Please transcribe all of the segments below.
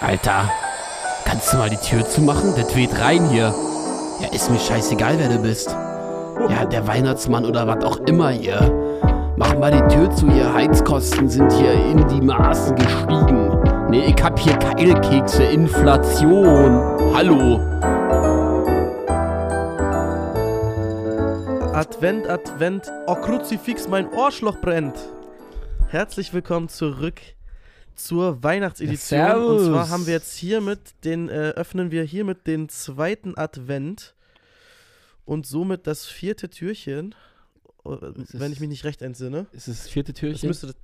Alter, kannst du mal die Tür zumachen? Das weht rein hier. Ja, ist mir scheißegal, wer du bist. Ja, der Weihnachtsmann oder was auch immer hier. Mach mal die Tür zu, ihr Heizkosten sind hier in die Maßen gestiegen. Nee, ich hab hier Keilkekse, Inflation. Hallo. Advent, Advent, oh Kruzifix, mein Ohrschloch brennt. Herzlich willkommen zurück zur Weihnachtsedition. Ja. Und zwar haben wir jetzt hiermit den, äh, öffnen wir hiermit den zweiten Advent und somit das vierte Türchen, äh, Es wenn ist- ich mich nicht recht entsinne. Ist das das vierte Das Türchen? müsste das,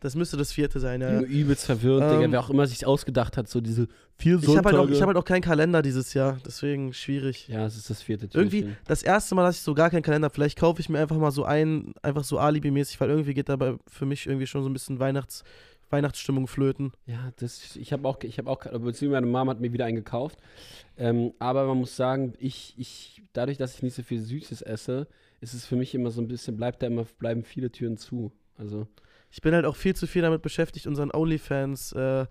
das müsste das vierte sein, ja. Übelst verwirrend, Ähm, Digga. Wer auch immer sich ausgedacht hat, so diese vier Ich habe halt, auch- Sonntage. ich hab halt auch keinen Kalender dieses Jahr, deswegen schwierig. ja, es ist das vierte Türchen. Irgendwie das erste Mal, dass ich so gar keinen Kalender, vielleicht kaufe ich mir einfach mal so einen, einfach so Alibi-mäßig, weil irgendwie geht dabei für mich irgendwie schon so ein bisschen Weihnachts, Weihnachtsstimmung flöten. Ja, das, ich habe auch, ich habe auch, beziehungsweise meine Mama hat mir wieder einen gekauft. Ähm, aber man muss sagen, ich, ich, dadurch, dass ich nicht so viel Süßes esse, ist es für mich immer so ein bisschen, bleibt da immer, bleiben viele Türen zu. Also, Ich bin halt auch viel zu viel damit beschäftigt, unseren OnlyFans äh,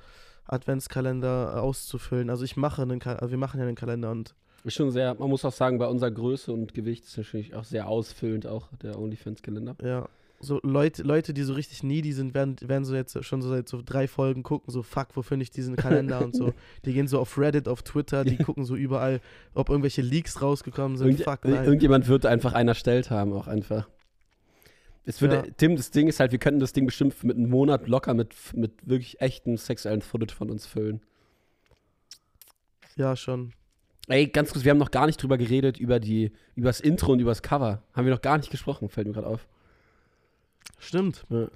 Adventskalender äh, auszufüllen. Also ich mache einen Kalender, wir machen ja einen Kalender und ist schon sehr, man muss auch sagen, bei unserer Größe und Gewicht ist natürlich auch sehr ausfüllend, auch der OnlyFans-Kalender. ja, so Leute, Leute, die so richtig needy sind, werden, werden so jetzt schon so seit so drei Folgen gucken, so fuck, wo finde ich diesen Kalender und so. Die gehen so auf Reddit, auf Twitter, die gucken so überall, ob irgendwelche Leaks rausgekommen sind. Irgend, fuck, nein. irgendjemand wird einfach einen erstellt haben, auch einfach. Es würde, Ja. Tim, das Ding ist halt, wir könnten das Ding bestimmt mit einem Monat locker mit, mit wirklich echtem sexuellen Footage von uns füllen. Ja, schon. Ey, ganz kurz, wir haben noch gar nicht drüber geredet, über die, über das Intro und über das Cover. Haben wir noch gar nicht gesprochen, fällt mir gerade auf. Stimmt. Ja.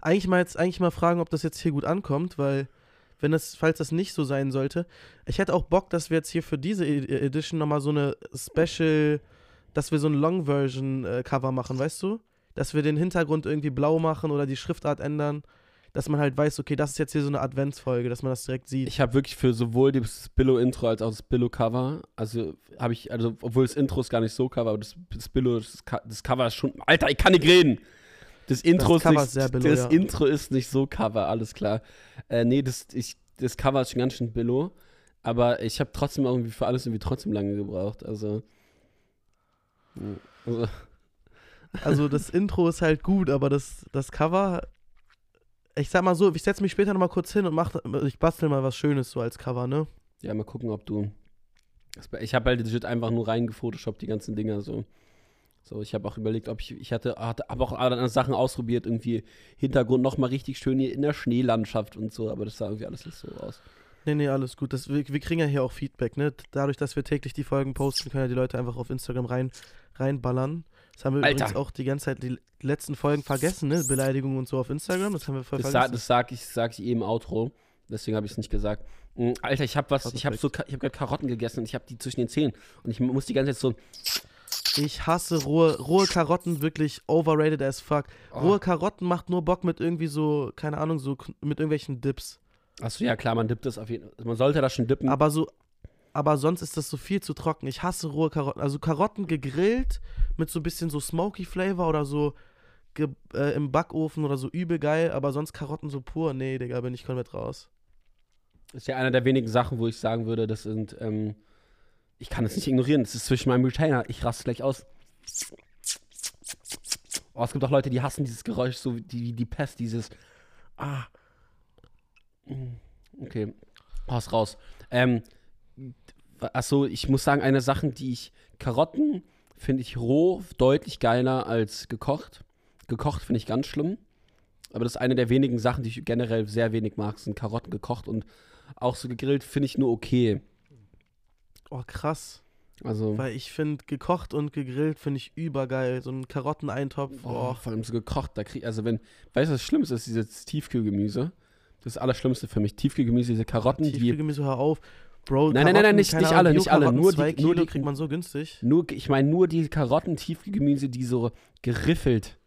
Eigentlich mal jetzt eigentlich mal fragen, ob das jetzt hier gut ankommt, weil wenn das, falls das nicht so sein sollte, ich hätte auch Bock, dass wir jetzt hier für diese E- Edition nochmal so eine Special, dass wir so ein Long-Version-Cover machen, weißt du? Dass wir den Hintergrund irgendwie blau machen oder die Schriftart ändern, dass man halt weiß, okay, das ist jetzt hier so eine Adventsfolge, dass man das direkt sieht. Ich habe wirklich für sowohl das Billo-Intro als auch das Billo-Cover, also habe ich, also obwohl das Intro ist gar nicht so Cover, aber das, das Billo, das, das Cover ist schon, Alter, ich kann nicht reden. Das Intro, Das ist, ist sehr nicht, Billo, das ja. Intro ist nicht so Cover, alles klar. Äh, nee, das, ich, das Cover ist schon ganz schön Billo, aber ich habe trotzdem irgendwie für alles irgendwie trotzdem lange gebraucht, also. also Also das Intro ist halt gut, aber das, das Cover, ich sag mal so, ich setze mich später nochmal kurz hin und mach, ich bastel mal was Schönes so als Cover, ne? Ja, mal gucken, ob du. Ich habe halt legit einfach nur reingefotoshoppt, die ganzen Dinger so. So, ich habe auch überlegt, ob ich. Ich hatte, hatte habe auch andere Sachen ausprobiert, irgendwie Hintergrund nochmal richtig schön hier in der Schneelandschaft und so, aber das sah irgendwie alles nicht so aus. Nee, nee, alles gut. Das, wir, wir kriegen ja hier auch Feedback, ne? Dadurch, dass wir täglich die Folgen posten, können ja die Leute einfach auf Instagram rein, reinballern. Das haben wir Alter. übrigens auch die ganze Zeit die letzten Folgen vergessen, ne? Beleidigungen und so auf Instagram, das haben wir voll Das, sa vergessen. das sag ich, sag ich eh im Outro, deswegen habe ich es nicht gesagt. Mm, Alter, ich habe was, ich habe so, ich habe gerade Karotten gegessen und ich habe die zwischen den Zähnen und ich muss die ganze Zeit so. Ich hasse rohe, rohe Karotten wirklich overrated as fuck. Oh. Rohe Karotten macht nur Bock mit irgendwie so, keine Ahnung, so mit irgendwelchen Dips. Achso, ja klar, man dippt das auf jeden Fall. Man sollte das schon dippen. Aber so, aber sonst ist das so viel zu trocken. Ich hasse rohe Karotten. Also Karotten gegrillt mit so ein bisschen so smoky Flavor oder so äh, im Backofen oder so übel geil, aber sonst Karotten so pur. Nee, Digga, bin ich komplett raus. ist ja einer der wenigen Sachen, wo ich sagen würde, das sind, ähm, ich kann es nicht ignorieren, das ist zwischen meinem Retainer, ich raste gleich aus. Oh, es gibt auch Leute, die hassen dieses Geräusch, so wie die, die Pest, dieses, ah. Mm, Okay, ist raus. Ähm, achso, ich muss sagen, eine Sache, die ich, Karotten finde ich roh deutlich geiler als gekocht. Gekocht finde ich ganz schlimm. Aber das ist eine der wenigen Sachen, die ich generell sehr wenig mag, sind Karotten gekocht und auch so gegrillt finde ich nur okay. Oh, krass. Also, Weil ich finde, gekocht und gegrillt finde ich übergeil. So ein Karotteneintopf. oh, Oh. vor allem so gekocht, da krieg also wenn, weißt du, was Schlimmste ist, dieses Tiefkühlgemüse. Das ist das Allerschlimmste für mich. Tiefkühlgemüse, diese Karotten, die, Tiefkühlgemüse, hör auf. Bro, Nein, nein, nein, nein, nicht- nicht alle, nicht alle, nur die- zwei nur Kilo die- kriegt man so günstig. nur, ich meine nur die Karotten, Tiefkühlgemüse, die so geriffelt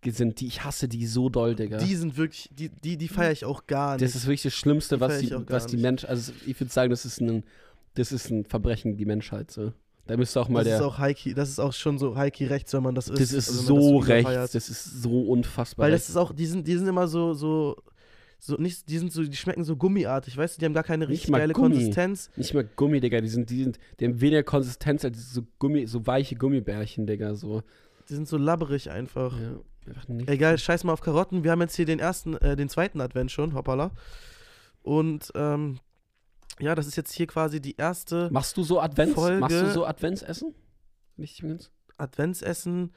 ge- sind, die, ich hasse die so doll, Digga. Die sind wirklich, die, die, die feiere ich auch gar nicht. das ist wirklich das Schlimmste, Die was die, was die nicht. Mensch, also ich würde sagen, das ist ein, das ist ein Verbrechen gegen die Menschheit, so. Da müsste auch mal das der. ist auch Heiki, das ist auch schon so Heiki rechts, wenn man das isst. das ist also so das rechts, überfeiert. das ist so unfassbar Weil rechts. das ist auch, die sind, die sind immer so, so, so nicht, die sind so, die schmecken so gummiartig, weißt du, die haben gar keine richtig geile Gummi. Konsistenz. Nicht mal Gummi, Digga. Die sind, die sind, die haben weniger Konsistenz als so Gummi, so weiche Gummibärchen, Digga. So. Die sind so labberig einfach. Ja, einfach nicht. Egal, scheiß mal auf Karotten. Wir haben jetzt hier den ersten, äh, den zweiten Advent schon, hoppala. Und ähm, ja, das ist jetzt hier quasi die erste Machst du so Advents? Folge- Machst du so Adventsessen? Nicht ganz. Adventsessen.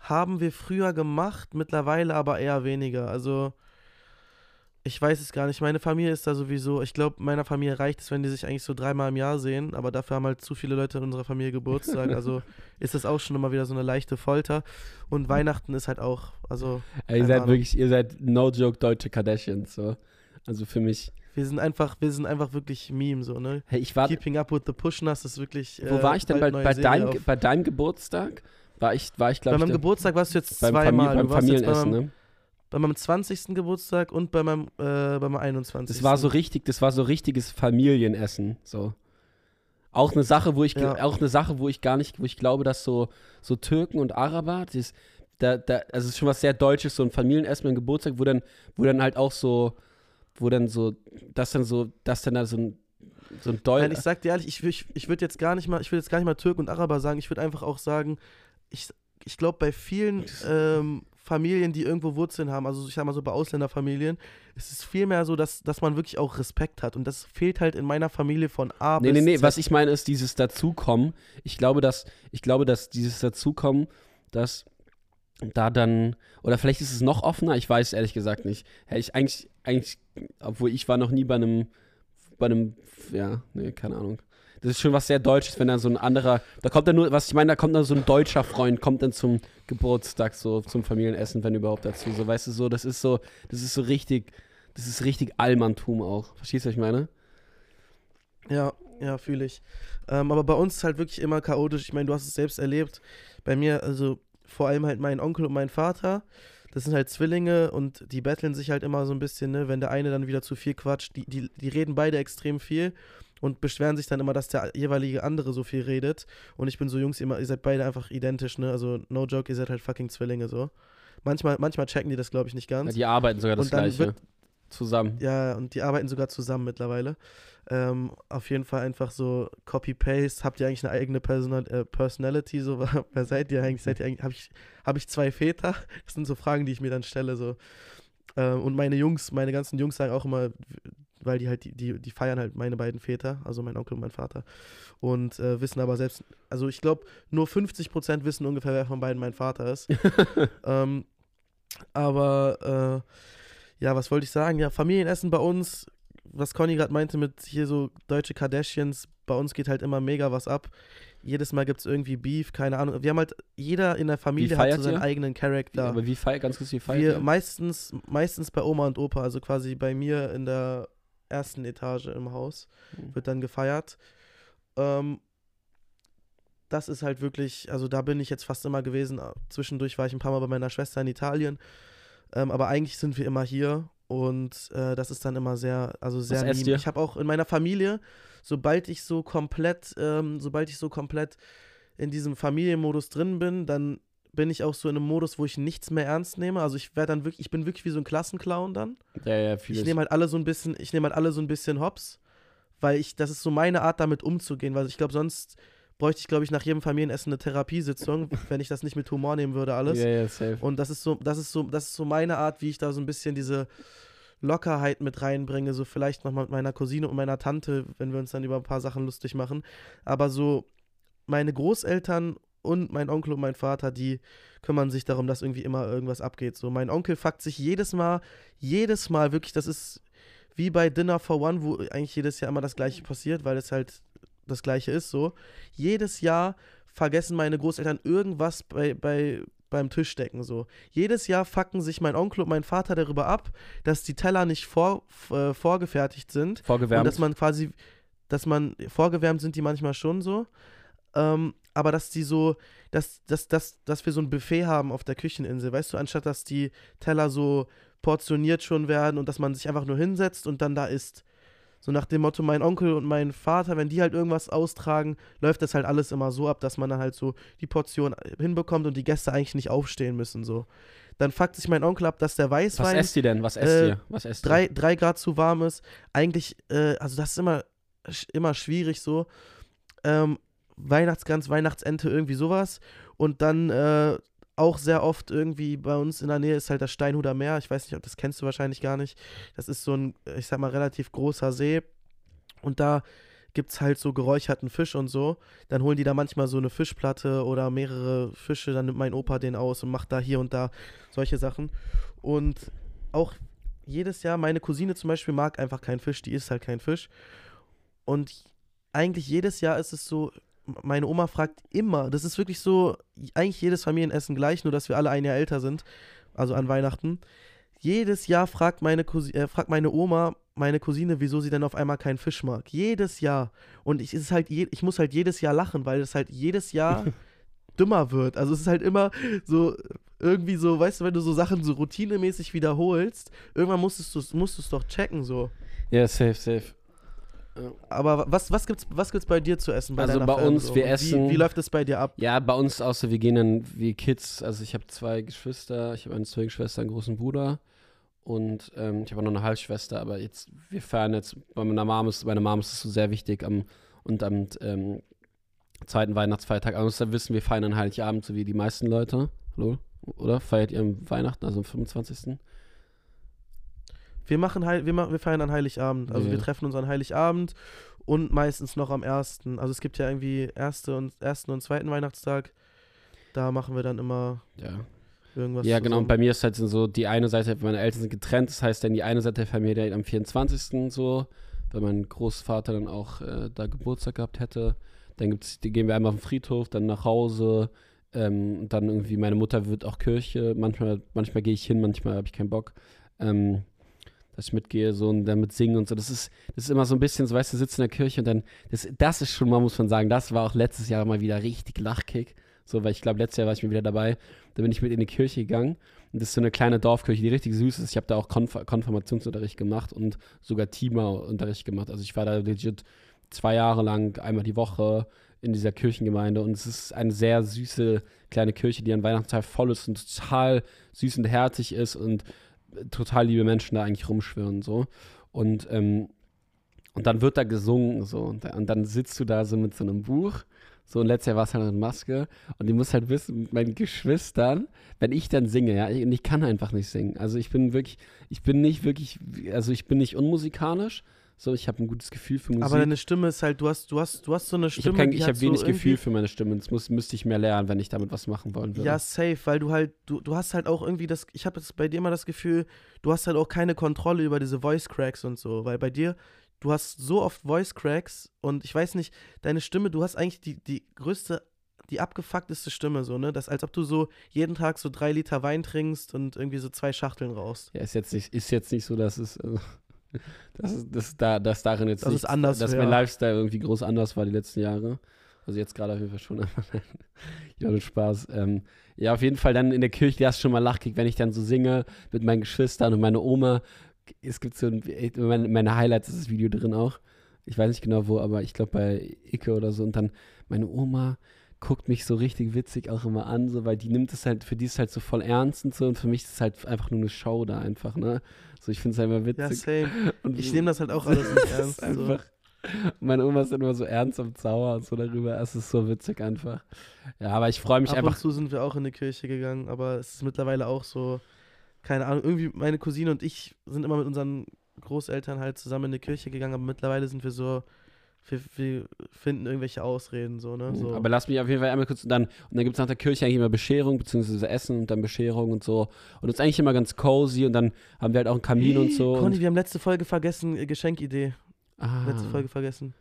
Haben wir früher gemacht, mittlerweile aber eher weniger. Also, ich weiß es gar nicht. Meine Familie ist da sowieso, ich glaube, meiner Familie reicht es, wenn die sich eigentlich so dreimal im Jahr sehen, aber dafür haben halt zu viele Leute in unserer Familie Geburtstag. Also ist das auch schon immer wieder so eine leichte Folter. Und Weihnachten ist halt auch, also Ey, ihr seid Ahnung. wirklich, ihr seid no joke deutsche Kardashians. So. Also für mich. Wir sind einfach, wir sind einfach wirklich Meme, so, ne? Hey, ich war. Keeping Up with the Pushners ist wirklich. Wo äh, war ich denn bei, bei, auf. bei deinem Geburtstag? War ich, war ich Bei glaube ich, meinem der- Geburtstag warst du jetzt beim, zweimal. Famili beim jetzt bei Familienessen, meinem, ne? bei meinem 20. Geburtstag und bei meinem, äh, bei meinem 21. Das war so richtig, das war so richtiges Familienessen. So. Auch eine Sache, wo ich, Ja. auch eine Sache, wo ich gar nicht, wo ich glaube, dass so, so Türken und Araber, das, da, da, also es ist schon was sehr Deutsches, so ein Familienessen beim Geburtstag, wo dann, wo dann halt auch so, wo dann so, das dann so, das dann da so ein, so ein Deutsch. Nein, ich sag dir ehrlich, ich, ich, ich würde jetzt gar nicht mal, ich würde jetzt gar nicht mal Türken und Araber sagen, ich würde einfach auch sagen, ich, ich glaube bei vielen ähm, Familien, die irgendwo Wurzeln haben, also ich sag mal so bei Ausländerfamilien, ist es vielmehr so, dass, dass man wirklich auch Respekt hat und das fehlt halt in meiner Familie von A Nee, bis nee, nee, Z. was ich meine ist dieses Dazukommen. Ich glaube, dass, ich glaube, dass dieses Dazukommen, dass da dann, oder vielleicht ist es noch offener, ich weiß ehrlich gesagt nicht. Hey, ich eigentlich, eigentlich, obwohl ich war noch nie bei einem, bei einem, ja, nee, keine Ahnung. Das ist schon was sehr Deutsches, wenn dann so ein anderer, da kommt dann nur, was ich meine, da kommt dann so ein deutscher Freund, kommt dann zum Geburtstag, so zum Familienessen, wenn überhaupt dazu. So, weißt du, so, das ist so, das ist so richtig, das ist richtig Allmanntum auch. Verstehst du, was ich meine? Ja, ja, fühle ich. Ähm, aber bei uns ist halt wirklich immer chaotisch. Ich meine, du hast es selbst erlebt. Bei mir, also vor allem halt mein Onkel und mein Vater, das sind halt Zwillinge und die betteln sich halt immer so ein bisschen, ne? Wenn der eine dann wieder zu viel quatscht, die, die, die reden beide extrem viel und beschweren sich dann immer, dass der jeweilige andere so viel redet. Und ich bin so, Jungs, immer, ihr seid beide einfach identisch, ne? Also, no joke, ihr seid halt fucking Zwillinge so. Manchmal, manchmal checken die das, glaube ich, nicht ganz. Ja, die arbeiten sogar das Gleiche. wird- zusammen. Ja, und die arbeiten sogar zusammen mittlerweile. Ähm, auf jeden Fall einfach so Copy-Paste. Habt ihr eigentlich eine eigene Personal äh, Personality? So, wer seid ihr eigentlich? Seid ihr eigentlich? Habe ich, hab ich zwei Väter? Das sind so Fragen, die ich mir dann stelle. So. Ähm, und meine Jungs, meine ganzen Jungs sagen auch immer, weil die halt, die, die, die feiern halt meine beiden Väter, also mein Onkel und mein Vater. Und äh, wissen aber selbst, also ich glaube, nur 50% wissen ungefähr, wer von beiden mein Vater ist. ähm, aber äh, ja, was wollte ich sagen? Ja, Familienessen bei uns, was Conny gerade meinte mit hier so deutsche Kardashians, bei uns geht halt immer mega was ab. Jedes Mal gibt es irgendwie Beef, keine Ahnung. Wir haben halt, jeder in der Familie hat so seinen ihr? eigenen Charakter. Aber wie feiert, ganz kurz, wie feiert Wir ihr? meistens, meistens bei Oma und Opa, also quasi bei mir in der ersten Etage im Haus, Mhm. wird dann gefeiert. Ähm, das ist halt wirklich, also da bin ich jetzt fast immer gewesen. Zwischendurch war ich ein paar Mal bei meiner Schwester in Italien. Ähm, aber eigentlich sind wir immer hier und äh, das ist dann immer sehr, also sehr ihr? Ich habe auch in meiner Familie, sobald ich so komplett, ähm, sobald ich so komplett in diesem Familienmodus drin bin, dann bin ich auch so in einem Modus, wo ich nichts mehr ernst nehme. Also ich werde dann wirklich, ich bin wirklich wie so ein Klassenclown dann. Ja, ja, vieles. Ich nehme halt alle so ein bisschen, ich nehme halt alle so ein bisschen hops, weil ich, das ist so meine Art, damit umzugehen, weil ich glaube, sonst bräuchte ich, glaube ich, nach jedem Familienessen eine Therapiesitzung, wenn ich das nicht mit Humor nehmen würde, alles. Ja, ja, safe. Und das ist so, das ist so, das ist so meine Art, wie ich da so ein bisschen diese Lockerheit mit reinbringe, so vielleicht nochmal mit meiner Cousine und meiner Tante, wenn wir uns dann über ein paar Sachen lustig machen. Aber so meine Großeltern und mein Onkel und mein Vater, die kümmern sich darum, dass irgendwie immer irgendwas abgeht. So, mein Onkel fuckt sich jedes Mal, jedes Mal wirklich, das ist wie bei Dinner for One, wo eigentlich jedes Jahr immer das Gleiche passiert, weil es halt das Gleiche ist, so. Jedes Jahr vergessen meine Großeltern irgendwas bei, bei, beim Tischdecken, so. Jedes Jahr fucken sich mein Onkel und mein Vater darüber ab, dass die Teller nicht vor, äh, vorgefertigt sind. Und Vorgewärmt. dass man quasi, dass man, vorgewärmt sind die manchmal schon so, ähm, aber dass die so, dass, dass, dass, dass wir so ein Buffet haben auf der Kücheninsel, weißt du, anstatt dass die Teller so portioniert schon werden und dass man sich einfach nur hinsetzt und dann da isst. So nach dem Motto, mein Onkel und mein Vater, wenn die halt irgendwas austragen, läuft das halt alles immer so ab, dass man dann halt so die Portion hinbekommt und die Gäste eigentlich nicht aufstehen müssen. So. Dann fuckt sich mein Onkel ab, dass der Was Weißwein esst ihr denn? Was esst äh, ihr? Was esst drei, drei Grad zu warm ist. Eigentlich, äh, also das ist immer, immer schwierig so. Ähm, Weihnachtsgans, Weihnachtsente, irgendwie sowas. Und dann äh, auch sehr oft irgendwie bei uns in der Nähe ist halt das Steinhuder Meer. Ich weiß nicht, ob das kennst du wahrscheinlich gar nicht. Das ist so ein, ich sag mal, relativ großer See. Und da gibt es halt so geräucherten Fisch und so. Dann holen die da manchmal so eine Fischplatte oder mehrere Fische. Dann nimmt mein Opa den aus und macht da hier und da solche Sachen. Und auch jedes Jahr, meine Cousine zum Beispiel mag einfach keinen Fisch, die isst halt keinen Fisch. Und eigentlich jedes Jahr ist es so, meine Oma fragt immer, das ist wirklich so, eigentlich jedes Familienessen gleich, nur dass wir alle ein Jahr älter sind, also an Weihnachten. Jedes Jahr fragt meine, Cousi äh, fragt meine Oma, meine Cousine, wieso sie denn auf einmal keinen Fisch mag. Jedes Jahr. Und ich, ist halt je, ich muss halt jedes Jahr lachen, weil es halt jedes Jahr dümmer wird. Also es ist halt immer so, irgendwie so, weißt du, wenn du so Sachen so routinemäßig wiederholst, irgendwann musstest du musst es doch checken so. Ja, safe, safe. Aber was, was gibt's, was gibt's bei dir zu essen? Bei Also bei Fam uns, so? wir essen- Wie, wie läuft es bei dir ab? Ja, bei uns außer wir gehen dann wie Kids. Also ich habe zwei Geschwister, ich habe eine Zwillingsschwester, einen großen Bruder und ähm, ich habe auch noch eine Halbschwester. Aber jetzt, wir feiern jetzt, bei meiner Mom ist, meine Mom ist es so sehr wichtig am und am ähm, zweiten Weihnachtsfeiertag. Aber da wissen wir feiern an Heiligabend, so wie die meisten Leute. Hallo? Oder? Feiert ihr am Weihnachten, also am 25.? Wir machen Heil, wir, machen, wir feiern an Heiligabend. Also Ja. wir treffen uns an Heiligabend und meistens noch am ersten. Also es gibt ja irgendwie erste und ersten und zweiten Weihnachtstag. Da machen wir dann immer Ja. irgendwas. Ja, genau. Und zusammen. bei mir ist halt so, die eine Seite, meine Eltern sind getrennt, das heißt dann die eine Seite der Familie am 24. so, weil mein Großvater dann auch äh, da Geburtstag gehabt hätte. Dann gibt's, gehen wir einmal auf den Friedhof, dann nach Hause. Ähm, und dann irgendwie, meine Mutter wird auch Kirche. Manchmal, manchmal gehe ich hin, manchmal habe ich keinen Bock. Ähm, dass ich mitgehe so und dann mit singen und so. Das ist, das ist immer so ein bisschen so, weißt du, sitzt in der Kirche und dann, das, das ist schon mal, muss man sagen, das war auch letztes Jahr mal wieder richtig Lachkick. So, weil ich glaube, letztes Jahr war ich mir wieder dabei. Da bin ich mit in die Kirche gegangen. Und das ist so eine kleine Dorfkirche, die richtig süß ist. Ich habe da auch Konf Konfirmationsunterricht gemacht und sogar Tima-Unterricht gemacht. Also ich war da legit zwei Jahre lang, einmal die Woche in dieser Kirchengemeinde. Und es ist eine sehr süße kleine Kirche, die an Weihnachtszeit voll ist und total süß und herzig ist und total liebe Menschen da eigentlich rumschwirren. So. Und, ähm, und dann wird da gesungen. So. Und, und dann sitzt du da so mit so einem Buch. So, und letztes Jahr war es halt eine Maske. Und ich muss halt wissen, mit meinen Geschwistern, wenn ich dann singe, ja, ich, und ich kann einfach nicht singen. Also ich bin wirklich, ich bin nicht wirklich, also ich bin nicht unmusikalisch. So, ich habe ein gutes Gefühl für Musik. Aber deine Stimme ist halt, du hast, du hast, du hast so eine ich Stimme. habe ich hat hab wenig so Gefühl für meine Stimme. Das muss, müsste ich mehr lernen, wenn ich damit was machen wollen würde. Ja, safe, weil du halt, du, du hast halt auch irgendwie das, ich habe jetzt bei dir immer das Gefühl, du hast halt auch keine Kontrolle über diese Voice Cracks und so, weil bei dir, du hast so oft Voice Cracks und ich weiß nicht, deine Stimme, du hast eigentlich die, die größte, die abgefuckteste Stimme so, ne? Das als ob du so jeden Tag so drei Liter Wein trinkst und irgendwie so zwei Schachteln rauchst. Ja, ist jetzt nicht, ist jetzt nicht so, dass es, äh, dass, es- dass, da, dass darin jetzt Dass es nichts- anders dass wäre. mein Lifestyle irgendwie groß anders war die letzten Jahre. Also jetzt gerade auf jeden Fall schon. ja, mit Spaß. Ähm, ja, auf jeden Fall dann in der Kirche, das ist schon mal lachkick, wenn ich dann so singe mit meinen Geschwistern und meine Oma. Es gibt so ein, meine, meine Highlights ist das Video drin auch. Ich weiß nicht genau wo, aber ich glaube bei Icke oder so. Und dann meine Oma guckt mich so richtig witzig auch immer an, so, weil die nimmt es halt, für die ist es halt so voll ernst und so und für mich ist es halt einfach nur eine Show da einfach, ne? So, ich finde es halt immer Ja, witzig. same. und Ich nehme das halt auch alles nicht ernst. So. einfach, meine Oma ist immer so ernst und sauer und so darüber. Es ist so witzig einfach. Ja, aber ich freue mich Ab einfach. und zu sind wir auch in die Kirche gegangen, aber es ist mittlerweile auch so, keine Ahnung, irgendwie meine Cousine und ich sind immer mit unseren Großeltern halt zusammen in die Kirche gegangen, aber mittlerweile sind wir so, wir, wir finden irgendwelche Ausreden, so, ne? So. Aber lass mich auf jeden Fall einmal kurz und dann, und dann gibt es nach der Kirche eigentlich immer Bescherung, beziehungsweise Essen und dann Bescherung und so. Und es ist eigentlich immer ganz cozy und dann haben wir halt auch einen Kamin und so. Conny, und, wir haben letzte Folge vergessen, äh, Geschenkidee. ah, Letzte Folge vergessen.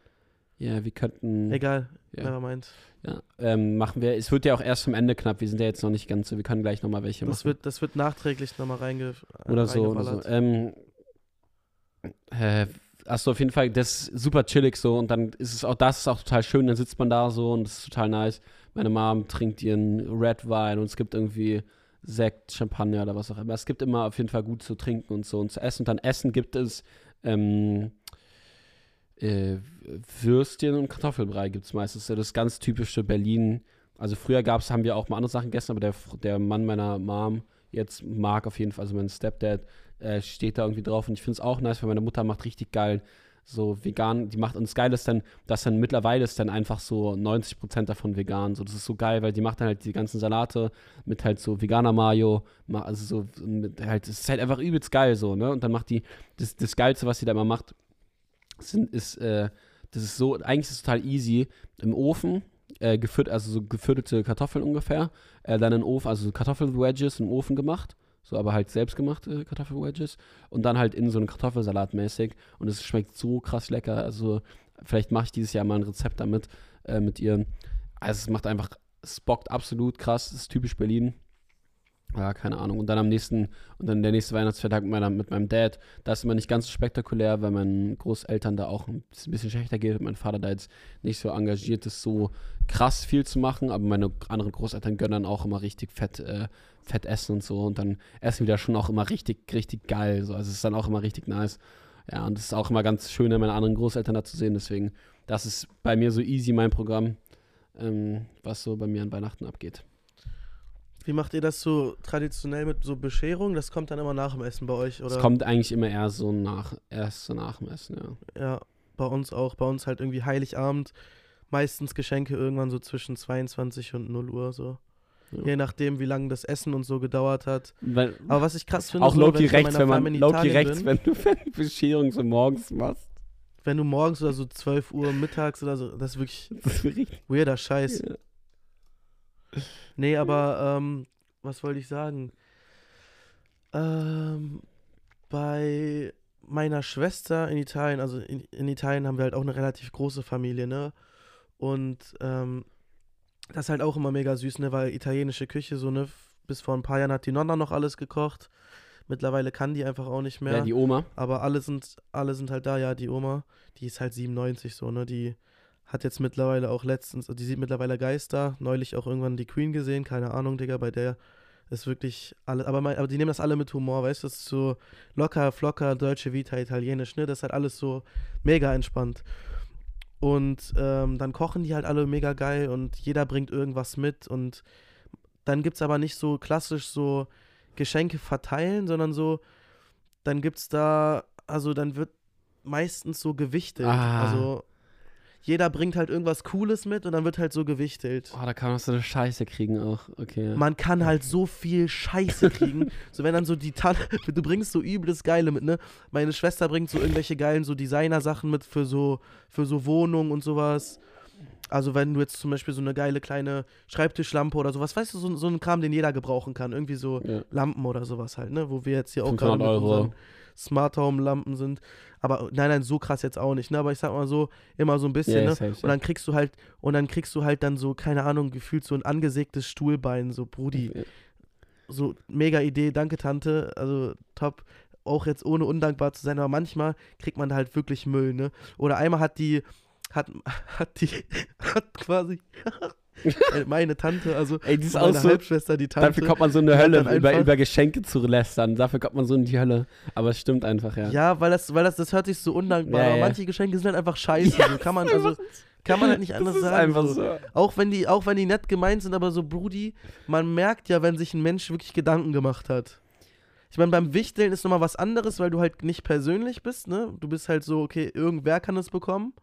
Ja, wir könnten. Egal, Ja. nevermind. Ja, ähm, machen wir. Es wird ja auch erst vom Ende knapp. Wir sind ja jetzt noch nicht ganz so. Wir können gleich nochmal welche Das machen. wird, das wird nachträglich nochmal reinge oder so. Oder so. Ähm, äh, achso, auf jeden Fall, das ist super chillig so. Und dann ist es auch, das ist auch total schön. Dann sitzt man da so und das ist total nice. Meine Mom trinkt ihren Red Wine und es gibt irgendwie Sekt, Champagner oder was auch immer. Es gibt immer auf jeden Fall gut zu trinken und so und zu essen. Und dann Essen gibt es ähm, äh, Würstchen und Kartoffelbrei gibt es meistens. Das ist ganz typische Berlin. Also früher gab es, haben wir auch mal andere Sachen gegessen, aber der, der Mann meiner Mom, jetzt mag auf jeden Fall, also mein Stepdad äh, steht da irgendwie drauf und ich finde es auch nice, weil meine Mutter macht richtig geil so vegan, die macht uns geil ist dann, dass dann mittlerweile ist dann einfach so 90% davon vegan. So, das ist so geil, weil die macht dann halt die ganzen Salate mit halt so veganer Mayo, also so mit halt, es ist halt einfach übelst geil so, ne? Und dann macht die, das, das Geilste, was sie da immer macht, sind, ist, äh, das ist so, eigentlich ist es total easy, im Ofen, äh, geführt, also so gefütterte Kartoffeln ungefähr, äh, dann in den Ofen, also Kartoffelwedges im Ofen gemacht so aber halt selbstgemachte Kartoffelwedges und dann halt in so einen Kartoffelsalat mäßig und es schmeckt so krass lecker. Also vielleicht mache ich dieses Jahr mal ein Rezept damit äh, mit ihr. Also es macht einfach, es bockt absolut krass, das ist typisch Berlin. Ja, keine Ahnung. Und dann am nächsten, und dann der nächste Weihnachtsfeiertag mit, meiner, mit meinem Dad, das ist immer nicht ganz so spektakulär, weil meinen Großeltern da auch ein bisschen schlechter geht und mein Vater da jetzt nicht so engagiert ist, so krass viel zu machen, aber meine anderen Großeltern gönnen dann auch immer richtig fett, äh, fett essen und so und dann essen wir da schon auch immer richtig, richtig geil. So. Also es ist dann auch immer richtig nice. Ja, und es ist auch immer ganz schön, meine anderen Großeltern da zu sehen. Deswegen, das ist bei mir so easy mein Programm, ähm, was so bei mir an Weihnachten abgeht. Wie macht ihr das so traditionell mit so Bescherung? Das kommt dann immer nach dem Essen bei euch, oder? Es kommt eigentlich immer eher so nach, erst so nach dem Essen, ja. Ja, bei uns auch. Bei uns halt irgendwie Heiligabend. Meistens Geschenke irgendwann so zwischen 22 und 0 Uhr so. Ja. Je nachdem, wie lange das Essen und so gedauert hat. Weil Aber was ich krass finde, auch so, Loki rechts, wenn man Loki rechts, wenn du Bescherung so morgens machst. Wenn du morgens oder so 12 Uhr mittags oder so, das ist wirklich das ist weirder Scheiß. Ja. Nee, aber ähm, was wollte ich sagen? Ähm, bei meiner Schwester in Italien, also in, in, Italien haben wir halt auch eine relativ große Familie, ne? Und ähm, das ist halt auch immer mega süß, ne? Weil italienische Küche, so, ne? Bis vor ein paar Jahren hat die Nonna noch alles gekocht. Mittlerweile kann die einfach auch nicht mehr. Ja, die Oma. Aber alle sind, alle sind halt da, ja, die Oma. Die ist halt 97 so, ne? Die hat jetzt mittlerweile auch letztens, die sieht mittlerweile Geister, neulich auch irgendwann die Queen gesehen, keine Ahnung, Digga, bei der ist wirklich alle, aber, aber die nehmen das alle mit Humor, weißt du, das ist so locker, flocker, deutsche Vita, italienisch, ne, das ist halt alles so mega entspannt. Und ähm, dann kochen die halt alle mega geil und jeder bringt irgendwas mit und dann gibt es aber nicht so klassisch so Geschenke verteilen, sondern so, dann gibt es da, also dann wird meistens so gewichtet. Ah. Also jeder bringt halt irgendwas Cooles mit und dann wird halt so gewichtelt. Oh, da kann man so eine Scheiße kriegen auch. Okay. Man kann halt so viel Scheiße kriegen. so wenn dann so die Tante, du bringst so übles Geile mit, ne? Meine Schwester bringt so irgendwelche geilen so Designer-Sachen mit für so, für so Wohnungen und sowas. Also wenn du jetzt zum Beispiel so eine geile kleine Schreibtischlampe oder sowas, weißt du, so, so ein Kram, den jeder gebrauchen kann. Irgendwie so ja. Lampen oder sowas halt, ne? Wo wir jetzt hier auch gerade mit unseren Smart Home Lampen sind. Aber nein, nein, so krass jetzt auch nicht, ne? Aber ich sag mal so, immer so ein bisschen, yeah, ne? Und dann kriegst du halt, und dann kriegst du halt dann so, keine Ahnung, gefühlt so ein angesägtes Stuhlbein, so Brudi. So, mega Idee, danke Tante, also top. Auch jetzt ohne undankbar zu sein, aber manchmal kriegt man da halt wirklich Müll, ne? Oder einmal hat die, hat, hat die, hat quasi, meine Tante, also Ey, die ist meine so, Halbschwester, die Tante. Dafür kommt man so in die Hölle, über, über Geschenke zu lästern. Dafür kommt man so in die Hölle. Aber es stimmt einfach, ja. Ja, weil das, weil das, das hört sich so undankbar. Ja, aber ja. manche Geschenke sind halt einfach scheiße. Ja, so kann man, also, kann man halt nicht anders das ist sagen. Einfach so. Auch wenn die, auch wenn die nett gemeint sind, aber so Brudi, man merkt ja, wenn sich ein Mensch wirklich Gedanken gemacht hat. Ich meine, beim Wichteln ist nochmal was anderes, weil du halt nicht persönlich bist, ne? Du bist halt so, okay, irgendwer kann es bekommen.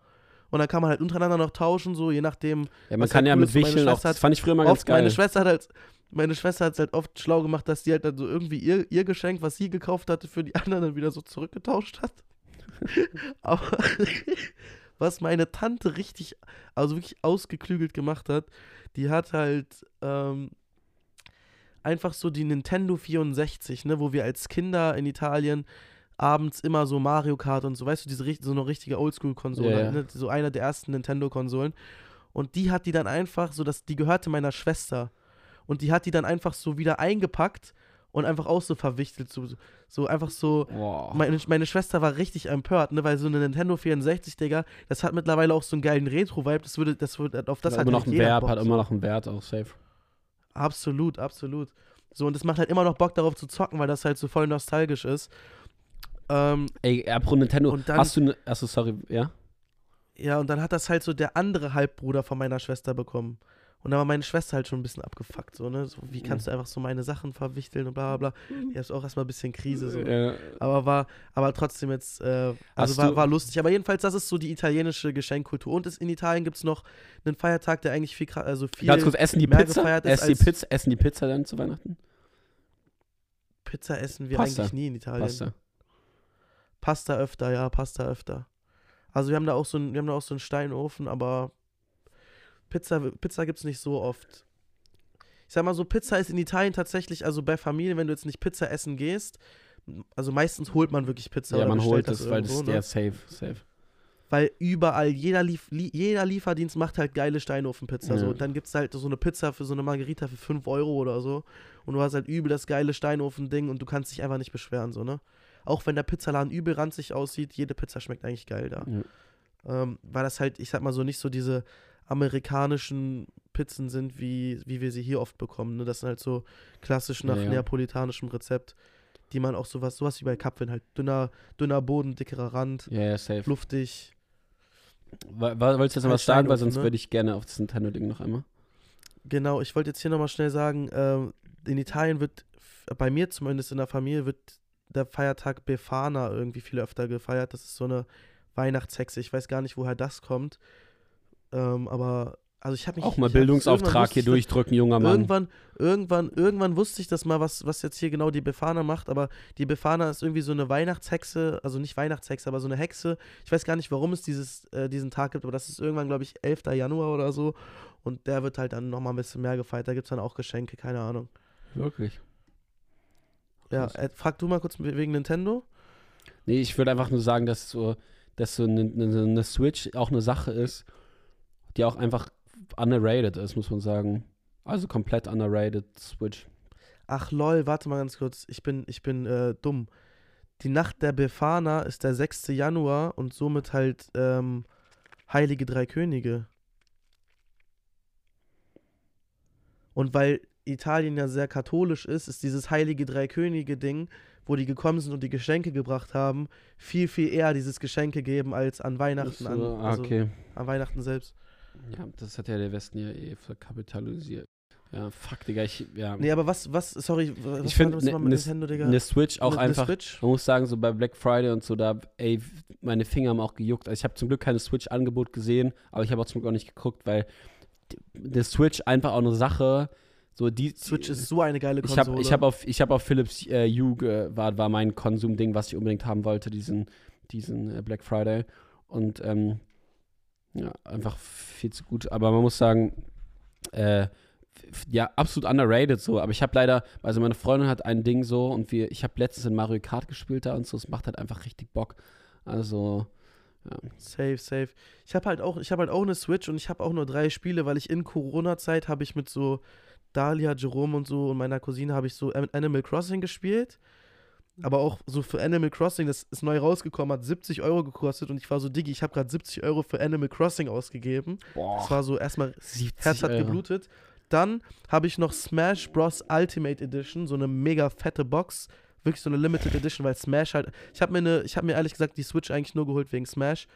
Und dann kann man halt untereinander noch tauschen, so je nachdem. Ja, man kann halt ja mit Wicheln auch, das fand ich früher mal ganz geil. Meine Schwester hat halt, meine Schwester hat es halt oft schlau gemacht, dass sie halt dann so irgendwie ihr, ihr Geschenk, was sie gekauft hatte, für die anderen dann wieder so zurückgetauscht hat. Aber was meine Tante richtig, also wirklich ausgeklügelt gemacht hat, die hat halt ähm, einfach so die Nintendo 64, ne, wo wir als Kinder in Italien abends immer so Mario Kart und so, weißt du, diese so eine richtige Oldschool-Konsole, yeah. ne? so einer der ersten Nintendo-Konsolen. Und die hat die dann einfach, so dass die gehörte meiner Schwester. Und die hat die dann einfach so wieder eingepackt und einfach auch so verwichtelt. So, so einfach so. Wow. Meine, meine, Schwester war richtig empört, ne, weil so eine Nintendo 64, Digga, das hat mittlerweile auch so einen geilen Retro-Vibe. Das würde, das würde, auf das hat immer noch einen Wert, Bock, hat immer noch einen Wert auch safe. Absolut, absolut. So, und das macht halt immer noch Bock darauf zu zocken, weil das halt so voll nostalgisch ist. Ähm, Ey, apropos Nintendo, dann, hast du, ne, achso, sorry, ja? Ja, und dann hat das halt so der andere Halbbruder von meiner Schwester bekommen. Und da war meine Schwester halt schon ein bisschen abgefuckt, so, ne? So, wie kannst Mhm. du einfach so meine Sachen verwichteln und bla bla bla. Die ist auch erstmal ein bisschen Krise, so. Ja. Aber war, aber trotzdem jetzt, äh, also war, war lustig. Aber jedenfalls, das ist so die italienische Geschenkkultur. Und in Italien gibt es noch einen Feiertag, der eigentlich viel, also viel Ganz kurz, essen die mehr Pizza? gefeiert ist Essen die Pizza? Essen die Pizza dann zu Weihnachten? Pizza essen wir Pasta. eigentlich nie in Italien. Pasta. Pasta öfter, ja, Pasta öfter. Also wir haben da auch so einen, wir haben da auch so einen Steinofen, aber Pizza, Pizza gibt es nicht so oft. Ich sag mal so, Pizza ist in Italien tatsächlich, also bei Familien, wenn du jetzt nicht Pizza essen gehst, also meistens holt man wirklich Pizza Ja, man holt es, weil das ist ne? ja safe, safe. Weil überall, jeder, Lief, li, jeder Lieferdienst macht halt geile Steinofenpizza. So. Ja. Und dann gibt es halt so eine Pizza für so eine Margarita für 5 Euro oder so. Und du hast halt übel das geile Steinofen-Ding und du kannst dich einfach nicht beschweren, so, ne? Auch wenn der Pizzaladen übel ranzig aussieht, jede Pizza schmeckt eigentlich geil da. Ja. Ähm, weil das halt, ich sag mal so, nicht so diese amerikanischen Pizzen sind, wie, wie wir sie hier oft bekommen. Ne? Das sind halt so klassisch nach Ja, neapolitanischem Rezept, die man auch sowas, sowas wie bei Kapfeln halt. Dünner, dünner Boden, dickerer Rand, Ja, luftig. Wolltest du jetzt noch was sagen, weil sonst ne? würde ich gerne auf das Nintendo-Ding noch einmal. Genau, ich wollte jetzt hier nochmal schnell sagen, ähm, in Italien wird, bei mir zumindest in der Familie, wird der Feiertag Befana irgendwie viel öfter gefeiert. Das ist so eine Weihnachtshexe. Ich weiß gar nicht, woher das kommt. Ähm, aber, also ich habe mich. Auch mal Bildungsauftrag hier durchdrücken, junger Mann. Irgendwann, irgendwann, irgendwann wusste ich das mal, was, was jetzt hier genau die Befana macht, aber die Befana ist irgendwie so eine Weihnachtshexe, also nicht Weihnachtshexe, aber so eine Hexe. Ich weiß gar nicht, warum es dieses, äh, diesen Tag gibt, aber das ist irgendwann, glaube ich, 11. Januar oder so. Und der wird halt dann nochmal ein bisschen mehr gefeiert. Da gibt es dann auch Geschenke, keine Ahnung. Wirklich. Ja, äh, frag du mal kurz wegen Nintendo. Nee, ich würde einfach nur sagen, dass so, dass so eine, eine, eine Switch auch eine Sache ist, die auch einfach underrated ist, muss man sagen. Also komplett underrated Switch. Ach lol, warte mal ganz kurz. Ich bin, ich bin äh, dumm. Die Nacht der Befana ist der 6. Januar und somit halt ähm, Heilige Drei Könige. Und weil Italien ja sehr katholisch ist, ist dieses Heilige Drei Könige-Ding, wo die gekommen sind und die Geschenke gebracht haben, viel, viel eher dieses Geschenke geben als an Weihnachten, So, an, ah, also okay. an Weihnachten selbst. Ja, das hat ja der Westen ja eh verkapitalisiert. Ja, fuck, Digga, ich, ja. Nee, aber was, was, sorry, was Ich find, war das ne- mit ne- Nintendo, Digga? Eine Switch auch Eine- eine einfach. Switch? Man muss sagen, so bei Black Friday und so, da, ey, meine Finger haben auch gejuckt. Also ich habe zum Glück keine Switch-Angebot gesehen, aber ich habe auch zum Glück auch nicht geguckt, weil eine Switch einfach auch eine Sache, so die. Switch ist so eine geile Ich Konsole. habe ich hab auf, ich hab auf Philips äh, ge- war, war mein Konsumding, was ich unbedingt haben wollte, diesen, diesen äh, Black Friday. Und ähm, ja, einfach viel zu gut. Aber man muss sagen, äh, ja, absolut underrated so. Aber ich habe leider, also meine Freundin hat ein Ding so und wir, ich habe letztens in Mario Kart gespielt da und so, es macht halt einfach richtig Bock. Also, Safe, safe. Ich habe halt auch, ich habe halt auch eine Switch und ich habe auch nur drei Spiele, weil ich in Corona-Zeit habe ich mit so Dalia, Jerome und so und meiner Cousine habe ich so An- Animal Crossing gespielt. Aber auch so für Animal Crossing, das ist neu rausgekommen, hat 70 Euro gekostet und ich war so, Diggi, ich habe gerade 70 Euro für Animal Crossing ausgegeben. Das boah, war so erstmal 70 Herz hat Euro. geblutet. Dann habe ich noch Smash Bros. Ultimate Edition, so eine mega fette Box. Wirklich so eine Limited Edition, weil Smash halt. Ich habe mir, eine- ich mir ehrlich gesagt die Switch eigentlich nur geholt wegen Smash.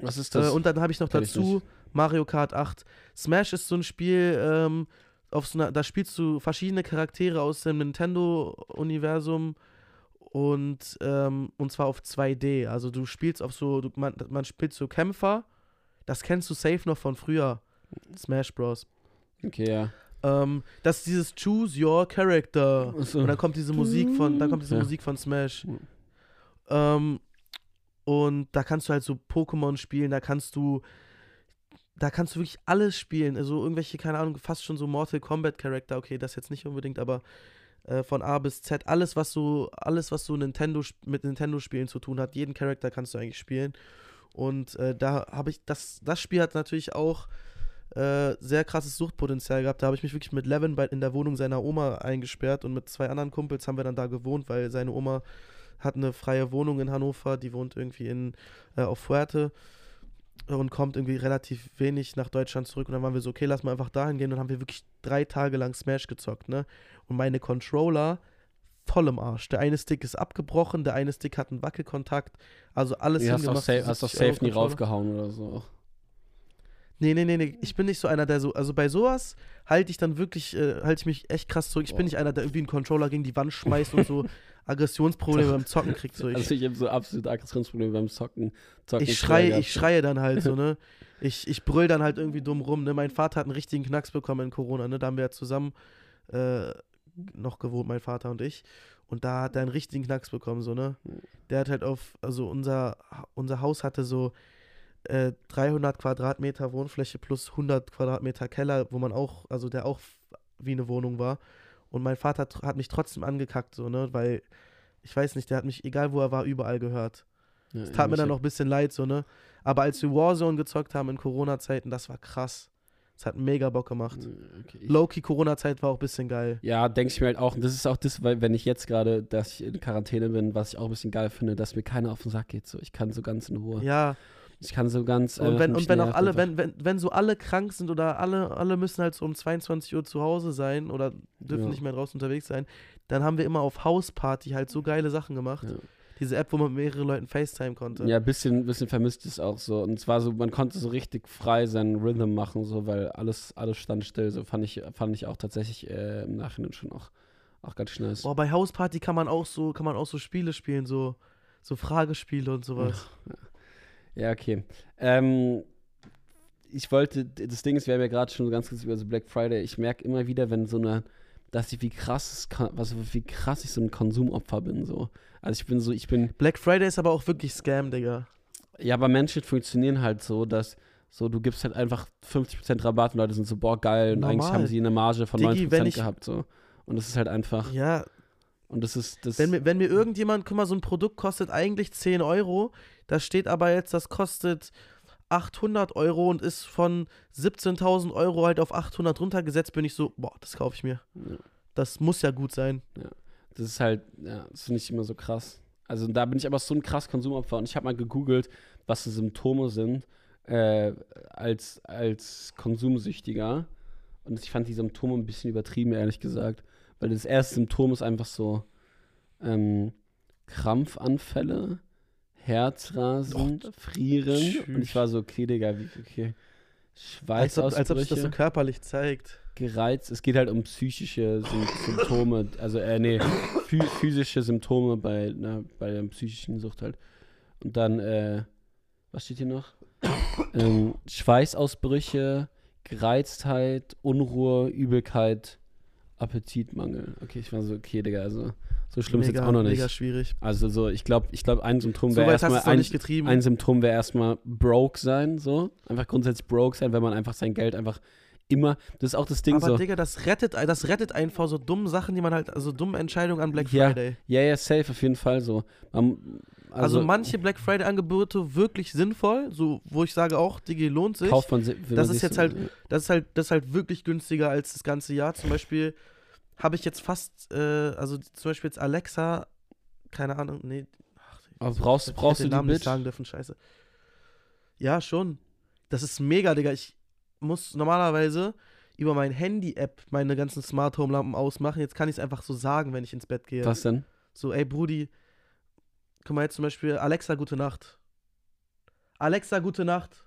Was ist das? Äh, und dann habe ich noch Kenn ich dazu Mario Kart 8. Smash ist so ein Spiel, ähm, auf so einer, da spielst du verschiedene Charaktere aus dem Nintendo-Universum und, ähm, und zwar auf 2D. Also du spielst auf so, du, man, man spielt so Kämpfer. Das kennst du safe noch von früher. Smash Bros. okay, ja. Ähm, das ist dieses Choose Your Character. Achso. Und dann kommt diese Musik von, dann kommt diese Ja. Musik von Smash. Mhm. Ähm, und da kannst du halt so Pokémon spielen, da kannst du, da kannst du wirklich alles spielen. Also irgendwelche, keine Ahnung, fast schon so Mortal Kombat Charakter. Okay, das jetzt nicht unbedingt, aber äh, von A bis Z, alles, was so, alles, was so Nintendo mit Nintendo-Spielen zu tun hat, jeden Charakter kannst du eigentlich spielen. Und äh, da habe ich, das, das Spiel hat natürlich auch äh, sehr krasses Suchtpotenzial gehabt. Da habe ich mich wirklich mit Levin bei, in der Wohnung seiner Oma eingesperrt und mit zwei anderen Kumpels haben wir dann da gewohnt, weil seine Oma hat eine freie Wohnung in Hannover, die wohnt irgendwie in, äh, auf Fuerte und kommt irgendwie relativ wenig nach Deutschland zurück. Und dann waren wir so, okay, lass mal einfach dahin gehen. Und dann haben wir wirklich drei Tage lang Smash gezockt, ne? Und meine Controller voll im Arsch. Der eine Stick ist abgebrochen, der eine Stick hat einen Wackelkontakt. Also alles Du hast auch hingemacht. safe, hast auch 70 Euro safe nie raufgehauen oder so. Nee, nee, nee, nee. Ich bin nicht so einer, der so. Also bei sowas halte ich dann wirklich, äh, halte ich mich echt krass zurück. Ich bin Boah. nicht einer, der irgendwie einen Controller gegen die Wand schmeißt und so Aggressionsprobleme beim Zocken kriegt. So. Ich, also ich habe so absolute Aggressionsprobleme beim Zocken. Zocken ich schreie, ich schreie dann halt so, ne? Ich, ich brüll dann halt irgendwie dumm rum, ne? Mein Vater hat einen richtigen Knacks bekommen in Corona, ne? Da haben wir ja zusammen äh, noch gewohnt, mein Vater und ich. Und da hat er einen richtigen Knacks bekommen, so, ne? Der hat halt auf, also unser, unser Haus hatte so äh, 300 Quadratmeter Wohnfläche plus 100 Quadratmeter Keller, wo man auch, also der auch wie eine Wohnung war. Und mein Vater hat mich trotzdem angekackt, so, ne? Weil, ich weiß nicht, der hat mich, egal wo er war, überall gehört. Ja, Es tat mir dann noch ein bisschen leid, so, ne? Aber als wir Warzone gezockt haben in Corona-Zeiten, das war krass. Es hat mega Bock gemacht. Okay, Low-Key Corona-Zeit war auch ein bisschen geil. Ja, denke ich mir halt auch. Und das ist auch das, weil wenn ich jetzt gerade, dass ich in Quarantäne bin, was ich auch ein bisschen geil finde, dass mir keiner auf den Sack geht. So, ich kann so ganz in Ruhe. Ja, Ich kann so ganz. und einfach wenn, und wenn auch alle, wenn, wenn, wenn so alle krank sind oder alle, alle müssen halt so um 22 Uhr zu Hause sein oder dürfen Ja. nicht mehr draußen unterwegs sein, dann haben wir immer auf Hausparty halt so geile Sachen gemacht. Ja. Diese App, wo man mit mehreren Leuten FaceTime konnte. Ja, ein bisschen, bisschen vermisst es auch so. Und zwar so, man konnte so richtig frei seinen Rhythm machen, so, weil alles, alles stand still. So fand ich, fand ich auch tatsächlich äh, im Nachhinein schon auch, auch ganz nice. Boah, bei Hausparty kann man auch so, kann man auch so Spiele spielen, so, so Fragespiele und sowas. Ja, okay. Ähm, ich wollte, das Ding ist, wir haben ja gerade schon so ganz kurz über so Black Friday. Ich merke immer wieder, wenn so eine, dass ich wie krass, was, wie krass ich so ein Konsumopfer bin. So. Also ich bin so, ich bin, Black Friday ist aber auch wirklich Scam, Digga. ja, aber Menschen funktionieren halt so, dass so, du gibst halt einfach 50% Rabatt und Leute sind so, boah, geil. Und eigentlich Normal. haben sie eine Marge von Digi, 90% wenn ich- gehabt. So. Und das ist halt einfach, Ja, und das ist, das, wenn mir, wenn mir irgendjemand, guck mal, so ein Produkt kostet eigentlich 10 Euro, da steht aber jetzt, das kostet 800 Euro und ist von 17.000 Euro halt auf 800 runtergesetzt, bin ich so, boah, das kaufe ich mir. Ja. Das muss ja gut sein. Das ist halt, ja, das finde ich immer so krass. Also da bin ich aber so ein krass Konsumopfer und ich habe mal gegoogelt, was die Symptome sind äh, als, als Konsumsüchtiger. Und ich fand die Symptome ein bisschen übertrieben, ehrlich gesagt. Weil das erste Symptom ist einfach so ähm, Krampfanfälle, Herzrasen, Frieren. Und ich war so, okay, Digga, wie, okay. Als ob, als ob sich das so Schweißausbrüche, körperlich zeigt. gereizt. Es geht halt um psychische Sym Symptome, also äh, nee, phys physische Symptome bei, na, bei der psychischen Sucht halt. Und dann, äh, was steht hier noch? ähm, Schweißausbrüche, Gereiztheit, Unruhe, Übelkeit, Appetitmangel. Okay, ich war so, okay, Digga, also so schlimm ist jetzt mega, auch noch nicht. mega schwierig. Also so, ich glaube, ich glaube, ein Symptom So wäre du erstmal ein, ein Symptom wäre erstmal broke sein, so. Einfach grundsätzlich broke sein, wenn man einfach sein Geld einfach immer, das ist auch das Ding aber so. Digga, das rettet, das rettet einfach so dumme Sachen, die man halt, also dumme Entscheidungen an Black Ja, Friday. Ja, ja, safe, auf jeden Fall so. Man, Also, also, manche Black Friday-Angebote wirklich sinnvoll, so wo ich sage auch, Digi lohnt sich. kauft man, Das ist jetzt so- halt- Das ist halt, das ist halt wirklich günstiger als das ganze Jahr. Zum Beispiel habe ich jetzt fast, äh, also zum Beispiel jetzt Alexa, keine Ahnung, nee. Ach, Aber ich brauchst- hätte brauchst den du die Namen nicht sagen dürfen, scheiße. Ja, schon. Das ist mega, Digga. Ich muss normalerweise über mein Handy-App meine ganzen Smart Home Lampen ausmachen. Jetzt kann ich es einfach so sagen, wenn ich ins Bett gehe. Was denn? So, ey Brudi, guck mal jetzt zum Beispiel, Alexa, gute Nacht. Alexa, gute Nacht.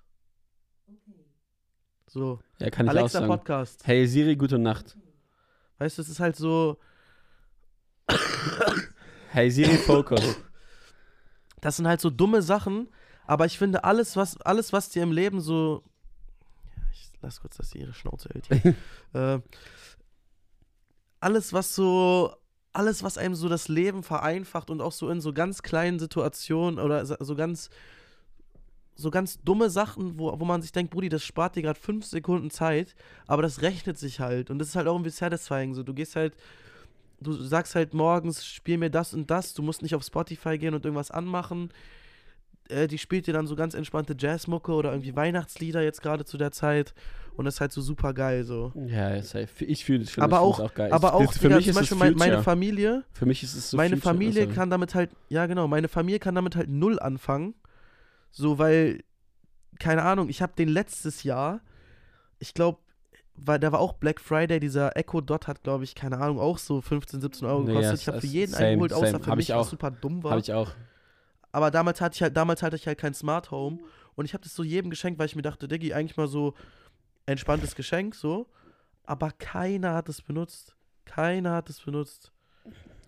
So, Ja, kann ich auch Alexa sagen. Podcast. Hey Siri, gute Nacht. Weißt du, es ist halt so, Hey Siri, Focus. das sind halt so dumme Sachen, aber ich finde alles, was, alles, was dir im Leben so. Ja, ich lass kurz, dass sie ihre Schnauze hält äh, alles, was so. Alles, was einem so das Leben vereinfacht und auch so in so ganz kleinen Situationen oder so so ganz. So ganz dumme Sachen, wo, wo man sich denkt, Brudi, das spart dir gerade fünf Sekunden Zeit, aber das rechnet sich halt. Und das ist halt auch irgendwie satisfying. So, du gehst halt, du sagst halt morgens, spiel mir das und das, du musst nicht auf Spotify gehen und irgendwas anmachen. Äh, die spielt dir dann so ganz entspannte Jazzmucke oder irgendwie Weihnachtslieder jetzt gerade zu der Zeit. Und das ist halt so super geil so. Ja, ja, safe. Ich fühle schon. Aber auch- auch geil. Aber auch, für Digga, mich zum ist Beispiel es mein, meine. Familie, Für mich ist es so meine Future, Familie also. kann damit halt, ja genau, meine Familie kann damit halt null anfangen. So, weil, keine Ahnung, ich habe den letztes Jahr, ich glaube, weil da war auch Black Friday, dieser Echo Dot hat, glaube ich, keine Ahnung, auch so 15, 17 Euro Nee, gekostet. ja, ich habe für jeden same, eingeholt, außer same. für Hab mich, ich was auch. super dumm war. Habe ich auch. Aber damals hatte ich halt, damals hatte ich halt kein Smart Home Und ich habe das so jedem geschenkt, weil ich mir dachte, Diggi, eigentlich mal so entspanntes Geschenk, so. Aber keiner hat es benutzt. Keiner hat es benutzt.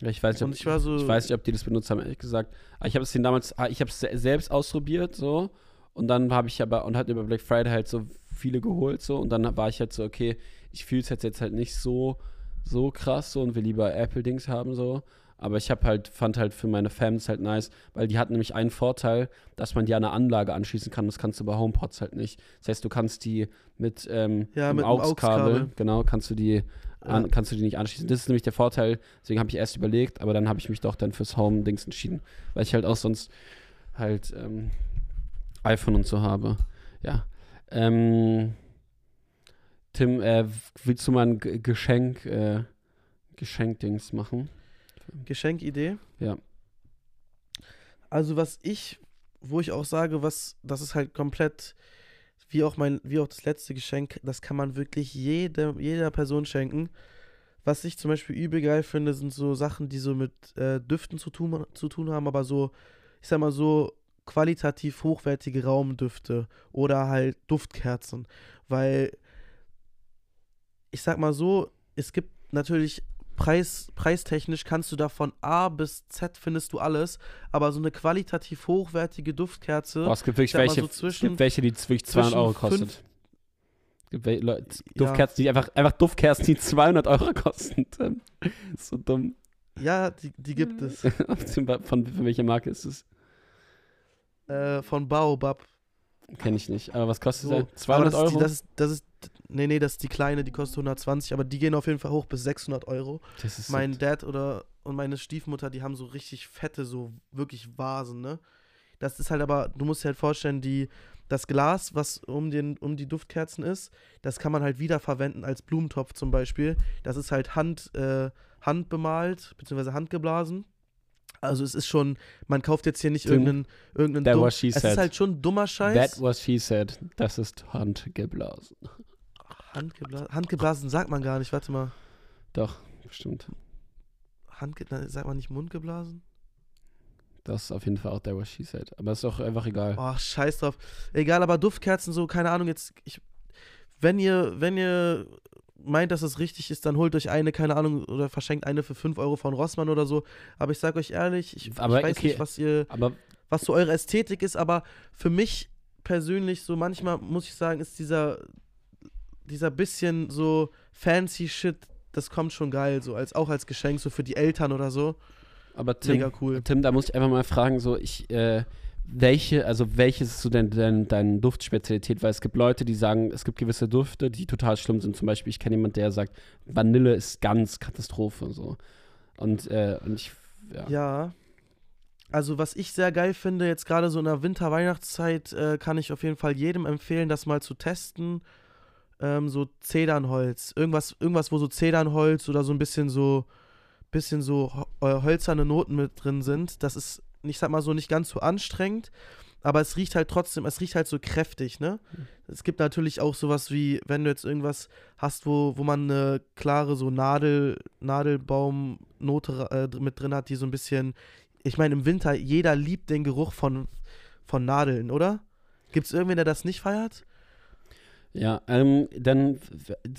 Ich weiß nicht, ob, ich so- ich weiß nicht, ob die das benutzt haben, ehrlich gesagt. Aber ich habe es damals, ah, ich habe es se- selbst ausprobiert, so. Und dann habe ich aber, und hat über Black Friday halt so viele geholt, so. Und dann war ich halt so, okay, ich fühle es jetzt, halt nicht so, so krass, so. Und will lieber Apple-Dings haben, so. Aber ich habe halt, fand halt für meine Fans halt nice, weil die hatten nämlich einen Vorteil, dass man die an eine Anlage anschließen kann. Das kannst du bei HomePods halt nicht. Das heißt, du kannst die mit, ähm, Ja, mit AUX-Kabel. genau, kannst du die an, kannst du die nicht anschließen. Das ist nämlich der Vorteil. Deswegen habe ich erst überlegt, aber dann habe ich mich doch dann fürs Home-Dings entschieden, weil ich halt auch sonst halt ähm, iPhone und so habe. Ja. Ähm, Tim, äh, willst du mal ein G Geschenk, äh, Geschenkdings machen? Geschenkidee? Ja. Also was ich, wo ich auch sage, was, das ist halt komplett, wie auch mein, wie auch das letzte Geschenk, das kann man wirklich jede, jeder Person schenken. Was ich zum Beispiel übel geil finde, sind so Sachen, die so mit äh, Düften zu tun, zu tun haben, aber so, ich sag mal so, qualitativ hochwertige Raumdüfte oder halt Duftkerzen. Weil, ich sag mal so, es gibt natürlich Preis, preistechnisch kannst du da von A bis Z findest du alles, aber so eine qualitativ hochwertige Duftkerze, Boah, es gibt wirklich welche, so zwischen- gibt welche, die wirklich 200 Euro kostet. Gibt Leute, Ja. Duftkerzen, die einfach, einfach Duftkerzen, die 200 Euro kosten. So dumm. ja, die, die gibt es. von, von welcher Marke ist es? äh, von Baobab. Kenne ich nicht. Aber was kostet So, der? aber 200 das Euro? die, das, ist, das ist, nee, nee, das ist die kleine, die kostet 120, aber die gehen auf jeden Fall hoch bis 600 Euro. das ist Mein so, Dad oder und meine Stiefmutter, die haben so richtig fette, so wirklich Vasen, ne? Das ist halt aber, du musst dir halt vorstellen, die, das Glas, was um, den, um die Duftkerzen ist, das kann man halt wiederverwenden als Blumentopf zum Beispiel. Das ist halt Hand, äh, handbemalt, beziehungsweise handgeblasen. Also es ist schon, man kauft jetzt hier nicht irgendeinen, irgendeinen that was she Es said. ist halt schon dummer Scheiß. That was she said. Das ist handgeblasen. Handgeblasen, handgeblasen sagt man gar nicht, warte mal. Doch, bestimmt. Handge sagt man nicht mundgeblasen? Das ist auf jeden Fall auch that was she said. Aber ist doch einfach egal. Ach, scheiß drauf. Egal, aber Duftkerzen so, keine Ahnung, jetzt, ich, wenn ihr, wenn ihr meint, dass es richtig ist, dann holt euch eine, keine Ahnung, oder verschenkt eine für 5 Euro von Rossmann oder so. Aber ich sag euch ehrlich, ich, Aber ich weiß okay. nicht, was ihr, Aber was so eure Ästhetik ist, aber für mich persönlich, so manchmal muss ich sagen, ist dieser, dieser bisschen so fancy Shit, das kommt schon geil, so als auch als Geschenk, so für die Eltern oder so. Aber Tim, Mega cool. Tim, da muss ich einfach mal fragen, so ich, äh, welche, also welches ist so dein, dein, dein Duftspezialität? Weil es gibt Leute, die sagen, es gibt gewisse Dufte, die total schlimm sind. Zum Beispiel, ich kenne jemanden, der sagt, Vanille ist ganz Katastrophe. So. Und, äh, und ich, ja. Ja. Also, was ich sehr geil finde, jetzt gerade so in der Winter-Weihnachtszeit, äh, kann ich auf jeden Fall jedem empfehlen, das mal zu testen. Ähm, so Zedernholz. Irgendwas, irgendwas, wo so Zedernholz oder so ein bisschen so, bisschen so ho- äh, hölzerne Noten mit drin sind. Das ist, ich sag mal so, nicht ganz so anstrengend. Aber es riecht halt trotzdem, es riecht halt so kräftig, ne? Es gibt natürlich auch sowas wie, wenn du jetzt irgendwas hast, wo, wo man eine klare so Nadel, Nadelbaumnote äh, mit drin hat, die so ein bisschen, ich meine, im Winter, jeder liebt den Geruch von, von Nadeln, oder? Gibt es irgendwen, der das nicht feiert? Ja, ähm, dann,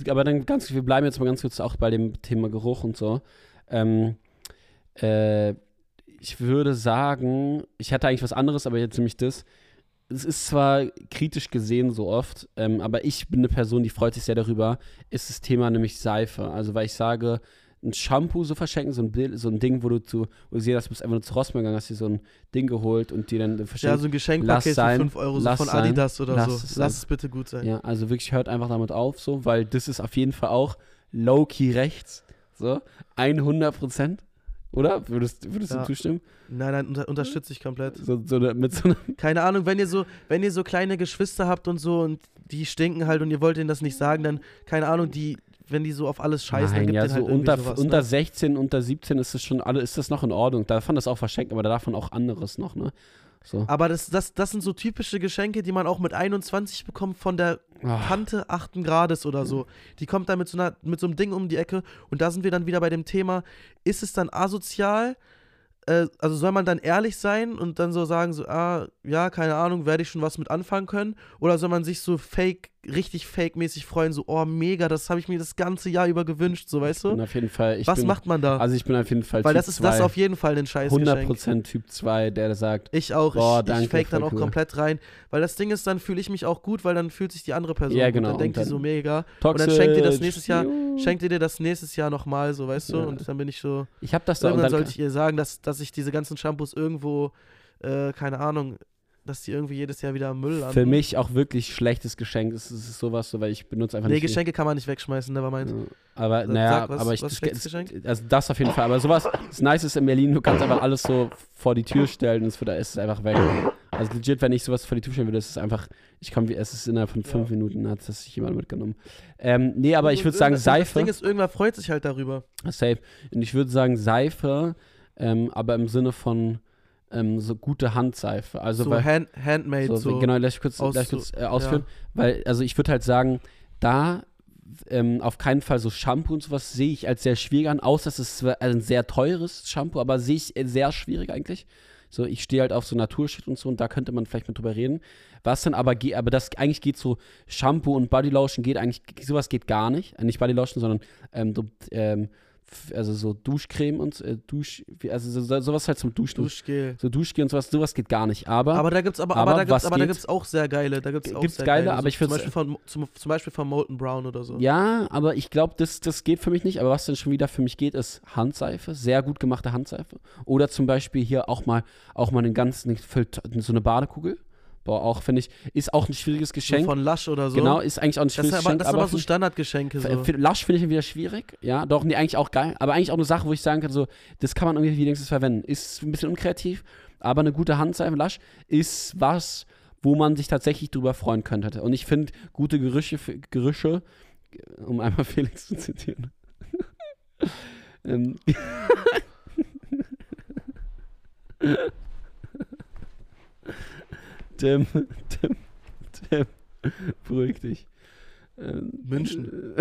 aber dann ganz, wir bleiben jetzt mal ganz kurz auch bei dem Thema Geruch und so. Ähm, äh, ich würde sagen, ich hatte eigentlich was anderes, aber jetzt nämlich das. Es ist zwar kritisch gesehen so oft, ähm, aber ich bin eine Person, die freut sich sehr darüber, ist das Thema nämlich Seife. Also, weil ich sage, ein Shampoo so verschenken, so ein, Bild, so ein Ding, wo du zu, wo du siehst, du bist einfach nur zu Rossmann gegangen, hast dir so ein Ding geholt und dir dann Ja, verschenkt. so ein Geschenkpaket für sein, 5 Euro so von sein, Adidas oder lass so. es Lass es bitte gut sein. Ja, also wirklich hört einfach damit auf, so, weil das ist auf jeden Fall auch low-key rechts. So, 100 Prozent. Oder? Würdest, würdest Ja. du zustimmen? Nein, nein, unter, unterstütze ich komplett. So, so eine, mit so einer. Keine Ahnung, wenn ihr so, wenn ihr so kleine Geschwister habt und so und die stinken halt und ihr wollt denen das nicht sagen, dann, keine Ahnung, die, wenn die so auf alles scheißen, dann Nein, gibt ja, so halt unter, sowas, unter ne? 16, unter 17 ist das schon alle, ist das noch in Ordnung. Da fand das auch verschenkt, aber da darf man auch anderes noch, ne? So. Aber das, das, das sind so typische Geschenke, die man auch mit 21 bekommt von der Ah, Tante 8. Grades oder so. Die kommt dann mit so, einer, mit so einem Ding um die Ecke und da sind wir dann wieder bei dem Thema, ist es dann asozial, äh, also soll man dann ehrlich sein und dann so sagen, so, ah, ja, keine Ahnung, werde ich schon was mit anfangen können? Oder soll man sich so fake, richtig fake-mäßig freuen, so, oh, mega, das habe ich mir das ganze Jahr über gewünscht, so, weißt bin du? auf jeden Fall. Ich Was bin, macht man da? Also ich bin auf jeden Fall Weil Typ das ist das zwei, auf jeden Fall ein scheiß Geschenk. 100% Typ 2, der sagt, Ich auch, Boah, ich, danke, ich fake dann auch cool. komplett rein. Weil das Ding ist, dann fühle ich mich auch gut, weil dann fühlt sich die andere Person Ja, gut. genau, Dann denkt und die so dann- mega. Toxic, dann schenkt ihr das nächstes Jahr-. Schenkt ihr dir das nächstes Jahr nochmal, so, weißt du? Ja. Und dann bin ich so, Ich habe das da und irgendwann dann, sollte ich ihr sagen, dass, dass ich diese ganzen Shampoos irgendwo, äh, keine Ahnung, dass die irgendwie jedes Jahr wieder Müll landen. für mich auch wirklich schlechtes Geschenk. Es ist sowas so, weil ich benutze einfach Nee, nicht. Geschenke kann man nicht wegschmeißen, never mind. Ja, Aber Sag, naja, was- aber ich was das, Geschenk? also das auf jeden Fall. Aber sowas, das Nice ist in Berlin, du kannst einfach alles so vor die Tür stellen und es wird, ist einfach weg. Also legit, wenn ich sowas vor die Tür stellen würde, ist es einfach, ich komme, wie es ist innerhalb von fünf Minuten, hat das sich jemand mitgenommen. Ähm, nee, aber ich würde sagen Irgendwas- Das Seife. Ding ist, irgendwer freut sich halt darüber. Safe. Und ich würde sagen Seife, ähm, aber im Sinne von ähm, so gute Handseife. Also so weil, hand, handmade, so, so. genau, lass ich kurz, aus- lass ich kurz äh, ausführen. Weil, also ich würde halt sagen, da ähm, auf keinen Fall so Shampoo und sowas sehe ich als sehr schwierig an, außer es ist ein sehr teures Shampoo, aber sehe ich äh, sehr schwierig eigentlich. So, ich stehe halt auf so Naturshit und so und da könnte man vielleicht mit drüber reden. Was dann aber geht, aber das eigentlich geht so, Shampoo und Bodylotion geht eigentlich, sowas geht gar nicht. Äh, nicht Bodylotion, sondern ähm, so, ähm, also so Duschcreme und äh, Dusch, also so, so, sowas halt zum Duschen. Duschgel. So Duschgel und sowas, sowas geht gar nicht. Aber, Aber da gibt's aber, aber aber, da gibt's, aber da geht? gibt's auch sehr geile, da gibt's auch Gibt's sehr geile, geile, aber so ich zum Beispiel von zum, zum Beispiel von Molten Brown oder so. Ja, aber ich glaube, das, das geht für mich nicht. Aber was dann schon wieder für mich geht, ist Handseife. Sehr gut gemachte Handseife. Oder zum Beispiel hier auch mal, auch mal einen ganzen, so eine Badekugel. Boah, auch finde ich, ist auch ein schwieriges so Geschenk. von Lush oder so. genau, ist eigentlich auch ein Das, schwieriges ist aber, Geschenk. das sind aber so find ich- Standardgeschenke. So. für Lush finde ich wieder schwierig. Ja, doch, nee, eigentlich auch geil. Aber eigentlich auch eine Sache, wo ich sagen kann, so, das kann man irgendwie wenigstens verwenden. Ist ein bisschen unkreativ, aber eine gute Handseife Lush ist was, wo man sich tatsächlich drüber freuen könnte. Und ich finde, gute Gerüche, Gerüche, um einmal Felix zu zitieren. ähm, Tim, Tim, Tim, beruhig dich. Ähm, München.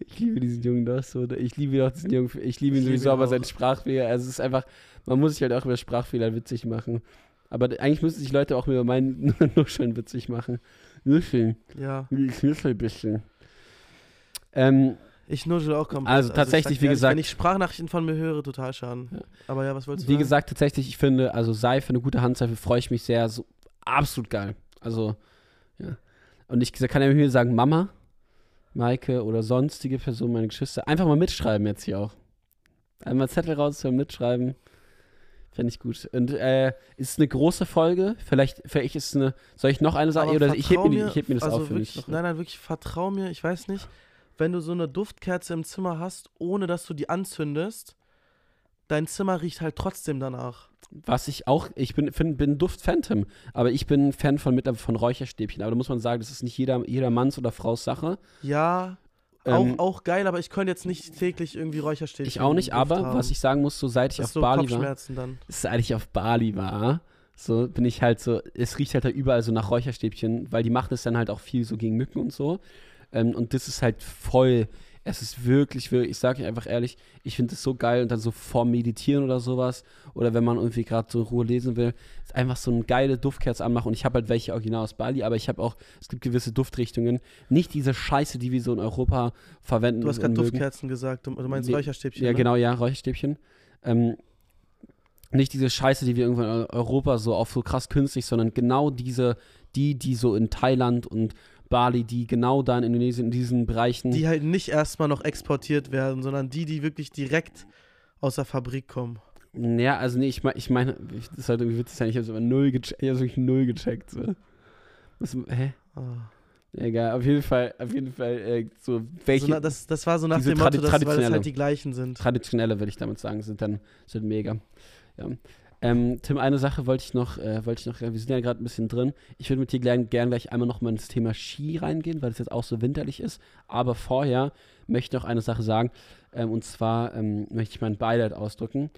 Ich liebe diesen Jungen doch so. Ich liebe doch diesen Jungen. Ich liebe ihn Ich liebe sowieso, ihn aber sein Sprachfehler. Also es ist einfach, man muss sich halt auch über Sprachfehler witzig machen. Aber eigentlich müssen sich Leute auch über meinen Nuscheln witzig machen. Nuscheln. Ja. Ich nuschel ein bisschen. Ähm, Ich nuschel auch komplett. Also ich tatsächlich, sag wie ehrlich, gesagt- Wenn ich Sprachnachrichten von mir höre, total schaden. Ja. Aber ja, was wolltest du wie sagen? gesagt, tatsächlich, ich finde, also Seife, eine gute Handseife, freue ich mich sehr. So absolut geil. Also, ja. Und ich kann ja mir sagen, Mama, Maike oder sonstige Person, meine Geschwister, einfach mal mitschreiben jetzt hier auch. Einmal Zettel rausholen, mitschreiben. Fände ich gut. Und äh, ist es eine große Folge? Vielleicht, vielleicht ist es eine. Soll ich noch eine? Aber Oder ich heb mir, die- ich heb mir das also auf für wirklich, mich. Nein, nein, wirklich, vertrau mir, ich weiß nicht, wenn du so eine Duftkerze im Zimmer hast, ohne dass du die anzündest, dein Zimmer riecht halt trotzdem danach. Was ich auch, ich bin, find, bin Duft Phantom, aber ich bin Fan von, mit, von Räucherstäbchen. Aber da muss man sagen, das ist nicht jeder, jeder Manns oder Frau's Sache. Ja, Ähm, auch, auch geil, aber ich könnte jetzt nicht täglich irgendwie Räucherstäbchen Ich auch nicht, aber haben. was ich sagen muss, so seit ich das auf so Bali war, dann. seit ich auf Bali war, so bin ich halt so, es riecht halt da überall so nach Räucherstäbchen, weil die machen es dann halt auch viel so gegen Mücken und so. Ähm, und das ist halt voll, es ist wirklich, wirklich, ich sage euch einfach ehrlich, ich finde es so geil und dann so vorm Meditieren oder sowas oder wenn man irgendwie gerade so in Ruhe lesen will, ist einfach so eine geile Duftkerze anmachen und ich habe halt welche original aus Bali, aber ich habe auch, es gibt gewisse Duftrichtungen, nicht diese Scheiße, die wir so in Europa verwenden. Du hast gerade. Duftkerzen gesagt, du, du meinst Nee, Räucherstäbchen. Ja, ne? genau, ja, Räucherstäbchen. Ähm, nicht diese Scheiße, die wir irgendwo in Eu- Europa so auf so krass künstlich, sondern genau diese, die, die so in Thailand und Bali, die genau da in Indonesien, in diesen Bereichen. Die halt nicht erstmal noch exportiert werden, sondern die, die wirklich direkt aus der Fabrik kommen. ja, also nee, ich meine, ich meine, das ist halt irgendwie witzig sein, ich habe es null gecheckt, ich wirklich null gecheckt. So. Was, hä? Ah. Egal, auf jeden Fall, auf jeden Fall, äh, so welche So, na, das, das war so nach dem Motto, dass, weil das halt die gleichen sind. traditionelle, würde ich damit sagen, sind dann sind mega. Ja. Ähm, Tim, eine Sache wollte ich noch, äh, wollte ich noch, wir sind ja gerade ein bisschen drin. Ich würde mit dir gern, gern gleich einmal noch mal ins Thema Ski reingehen, weil es jetzt auch so winterlich ist. Aber vorher möchte ich noch eine Sache sagen. Ähm, und zwar ähm, möchte ich mein Beileid ausdrücken.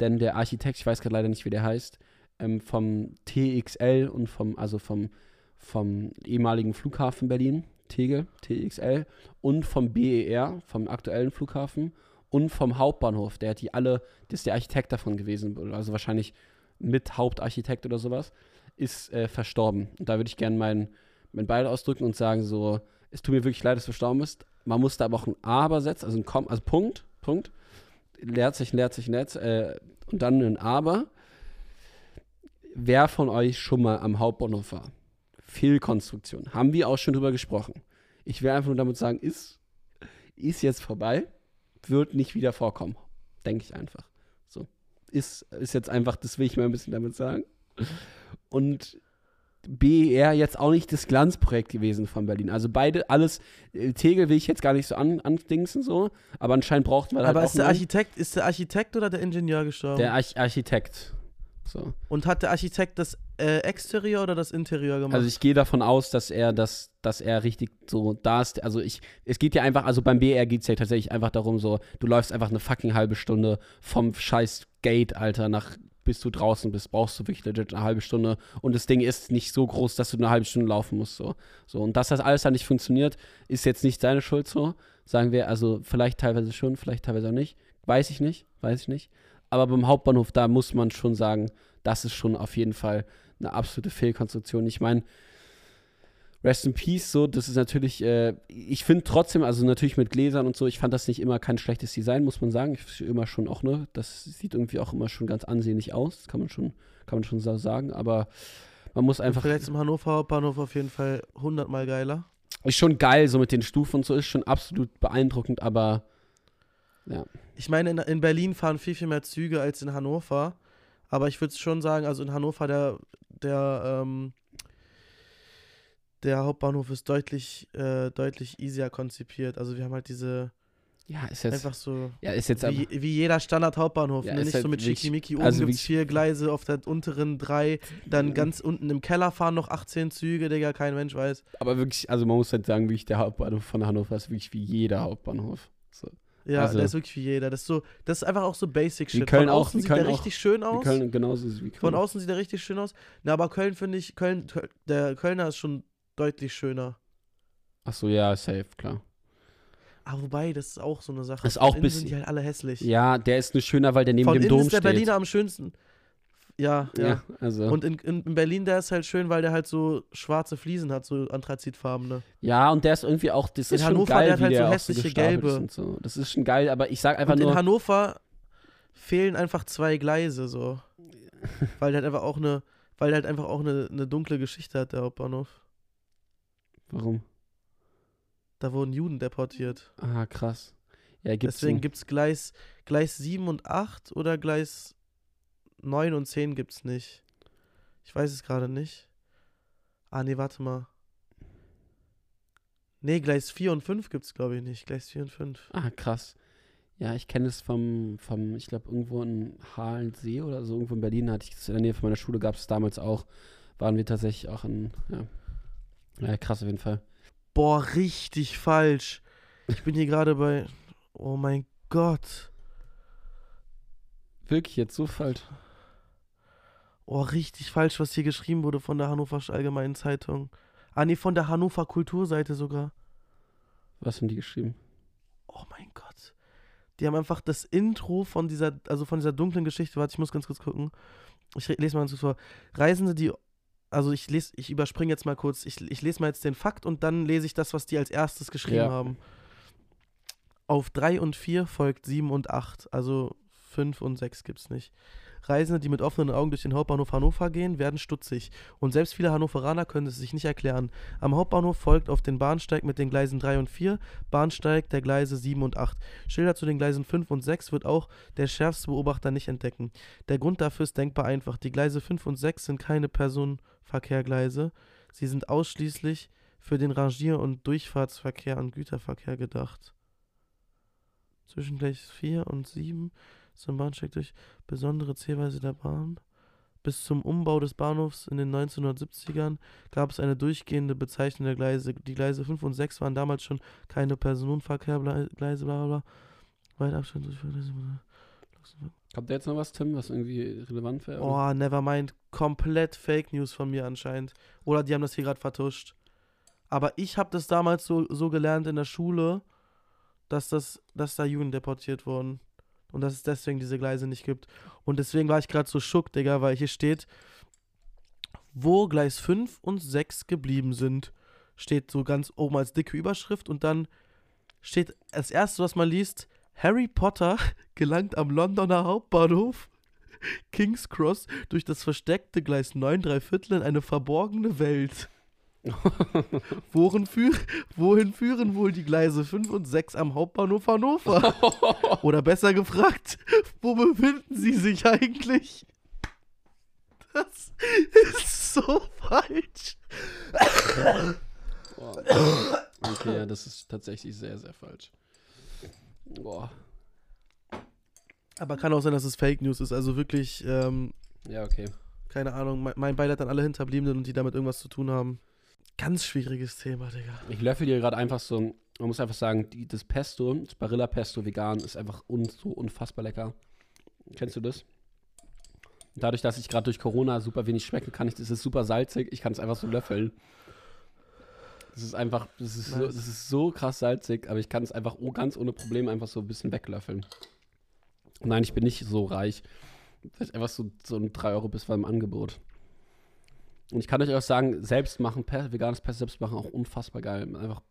Denn der Architekt, ich weiß gerade leider nicht, wie der heißt, ähm, vom TXL und vom, also vom, vom ehemaligen Flughafen Berlin, Tegel, TXL, und vom BER, vom aktuellen Flughafen und vom Hauptbahnhof. Der hat die alle, das ist der Architekt davon gewesen, also wahrscheinlich mit Hauptarchitekt oder sowas, ist äh, verstorben. Und da würde ich gerne meinen mein Beil ausdrücken und sagen so, es tut mir wirklich leid, dass du verstorben bist. Man muss da aber auch ein Aber setzen, also ein Kom also Punkt, Punkt. Leerzeichen, Leerzeichen, Leerzeichen, äh, und dann ein Aber. Wer von euch schon mal am Hauptbahnhof war? Fehlkonstruktion. Haben wir auch schon drüber gesprochen. Ich will einfach nur damit sagen, ist, ist jetzt vorbei, wird nicht wieder vorkommen. Denke ich einfach. So. Ist, ist jetzt einfach, das will ich mal ein bisschen damit sagen. Und BER jetzt auch nicht das Glanzprojekt gewesen von Berlin. Also beide, alles, äh, Tegel will ich jetzt gar nicht so an, andingsen so, aber anscheinend braucht man halt Aber ist der, einen- Architekt, ist der Architekt oder der Ingenieur gestorben? der Arch Architekt. So. Und hat der Architekt das äh, Exterieur oder das Interieur gemacht? Also ich gehe davon aus, dass er das, dass er richtig so da ist. Also ich, es geht ja einfach, also beim BR geht es ja tatsächlich einfach darum, so, du läufst einfach eine fucking halbe Stunde vom scheiß Gate, Alter, nach bis du draußen bist, brauchst du wirklich legit eine halbe Stunde. Und das Ding ist nicht so groß, dass du eine halbe Stunde laufen musst. So. so. Und dass das alles dann nicht funktioniert, ist jetzt nicht seine Schuld so. Sagen wir, also vielleicht teilweise schon, vielleicht teilweise auch nicht. Weiß ich nicht, weiß ich nicht. Aber beim Hauptbahnhof, da muss man schon sagen, das ist schon auf jeden Fall eine absolute Fehlkonstruktion. Ich meine, Rest in Peace, so, das ist natürlich, äh, ich finde trotzdem, also natürlich mit Gläsern und so, ich fand das nicht immer kein schlechtes Design, muss man sagen. Ich immer schon auch, ne, das sieht irgendwie auch immer schon ganz ansehnlich aus, kann man schon, kann man schon so sagen, aber man muss einfach, Vielleicht zum Hannover Hauptbahnhof auf jeden Fall hundertmal geiler. ist schon geil, so mit den Stufen und so, ist schon absolut beeindruckend, aber Ich meine, in, in Berlin fahren viel, viel mehr Züge als in Hannover. Aber ich würde schon sagen, also in Hannover, der, der, ähm, der Hauptbahnhof ist deutlich, äh, deutlich easier konzipiert. Also wir haben halt diese, ja, ist jetzt, einfach so, ja, ist jetzt wie, wie jeder Standard-Hauptbahnhof. Ja, ne? Nicht halt so mit Schickimicki. Oben also gibt es vier Gleise, auf der unteren drei. Dann ganz unten im Keller fahren noch 18 Züge, Digga, kein Mensch weiß. aber wirklich, also man muss halt sagen, wirklich der Hauptbahnhof von Hannover ist wirklich wie jeder Hauptbahnhof. So. Ja, Also- der ist wirklich wie jeder. Das ist, so, das ist einfach auch so Basic Shit. Köln Von auch, außen wie sieht der auch. richtig schön aus. Köln genauso wie Köln. Von außen sieht er richtig schön aus. Na, aber Köln finde ich, Köln, Köl- der Kölner ist schon deutlich schöner. Achso, ja, safe, klar. Ah, wobei, das ist auch so eine Sache. Ist Von auch innen bisschen- sind die halt alle hässlich. Ja, der ist nur schöner, weil der neben Von dem innen Dom ist der steht. Berliner am schönsten. Ja, ja. ja, also. Und in, in, in Berlin, der ist halt schön, weil der halt so schwarze Fliesen hat, so anthrazitfarbene. ja, und der ist irgendwie auch, das In ist schon Hannover, geil, der hat halt so der hässliche gelbe. so. Das ist schon geil, aber ich sag einfach Und in nur, Hannover fehlen einfach zwei Gleise so. weil der halt einfach auch eine, weil der halt einfach auch eine, eine dunkle Geschichte hat, der Hauptbahnhof. warum? Da wurden Juden deportiert. Ah, krass. Ja, gibt's Deswegen gibt es Gleis, Gleis 7 und 8 oder Gleis 9 und 10 gibt es nicht. Ich weiß es gerade nicht. Ah, nee, warte mal. Nee, Gleis 4 und 5 gibt es, glaube ich, nicht. Gleis 4 und 5. Ah, krass. Ja, ich kenne es vom, vom, ich glaube, irgendwo in Halensee oder so, irgendwo in Berlin hatte ich es in der Nähe von meiner Schule, gab es damals auch, waren wir tatsächlich auch in, ja. Ja, krass auf jeden Fall. Boah, richtig falsch. Ich bin hier gerade bei. Oh mein Gott. Wirklich jetzt so falsch. Oh, richtig falsch, was hier geschrieben wurde von der Hannover Allgemeinen Zeitung. Ah, nee, von der Hannover Kulturseite sogar. Was haben die geschrieben? Oh mein Gott. Die haben einfach das Intro von dieser, also von dieser dunklen Geschichte, warte, ich muss ganz kurz gucken. Ich lese mal ganz kurz vor. Reisende, die, also ich lese, ich überspringe jetzt mal kurz, ich, ich lese mal jetzt den Fakt und dann lese ich das, was die als erstes geschrieben Ja. haben. Auf 3 und 4 folgt 7 und 8, also 5 und 6 gibt's nicht. Reisende, die mit offenen Augen durch den Hauptbahnhof Hannover gehen, werden stutzig. Und selbst viele Hannoveraner können es sich nicht erklären. Am Hauptbahnhof folgt auf den Bahnsteig mit den Gleisen 3 und 4 Bahnsteig der Gleise 7 und 8. Schilder zu den Gleisen 5 und 6 wird auch der schärfste Beobachter nicht entdecken. Der Grund dafür ist denkbar einfach. Die Gleise 5 und 6 sind keine Personenverkehrgleise. Sie sind ausschließlich für den Rangier- und Durchfahrtsverkehr und Güterverkehr gedacht. Zwischen Gleis 4 und 7 zum Bahnsteig durch besondere Zählweise der Bahn. Bis zum Umbau des Bahnhofs in den 1970ern gab es eine durchgehende Bezeichnung der Gleise. Die Gleise 5 und 6 waren damals schon keine Personenverkehrgleise, bla bla bla. Weit Abstand durch Kommt da jetzt noch was, Tim, was irgendwie relevant wäre? Oh, nevermind. Komplett Fake News von mir anscheinend. Oder die haben das hier gerade vertuscht. Aber ich habe das damals so, so gelernt in der Schule, dass, das, dass da Juden deportiert wurden. Und dass es deswegen diese Gleise nicht gibt. Und deswegen war ich gerade so schock, Digga, weil hier steht, wo Gleis 5 und 6 geblieben sind. Steht so ganz oben als dicke Überschrift und dann steht als erstes, was man liest, Harry Potter gelangt am Londoner Hauptbahnhof King's Cross durch das versteckte Gleis 9 3 Viertel in eine verborgene Welt. Wohin, führ wohin führen wohl die Gleise 5 und 6 am Hauptbahnhof Hannover? Oder besser gefragt, wo befinden sie sich eigentlich? Das ist so falsch. Boah. Okay, ja, das ist tatsächlich sehr, sehr falsch. Boah. Aber kann auch sein, dass es Fake News ist. Also wirklich, ähm, Ja, okay. keine Ahnung. Mein, mein Beileid an alle Hinterbliebenen und die damit irgendwas zu tun haben. Ganz schwieriges Thema, Digga. Ich löffel dir gerade einfach so, man muss einfach sagen, die, das Pesto, das Barilla Pesto vegan ist einfach un, so unfassbar lecker. Kennst du das? Dadurch, dass ich gerade durch Corona super wenig schmecke, kann ich, das ist super salzig, ich kann es einfach so löffeln. Das ist einfach, das ist, so, das ist so krass salzig, aber ich kann es einfach oh, ganz ohne Probleme einfach so ein bisschen weglöffeln. Nein, ich bin nicht so reich. Das ist einfach so, so ein 3 Euro bis war im Angebot. Und ich kann euch auch sagen, selbst machen, veganes Pesto selbst machen, auch unfassbar geil. Einfach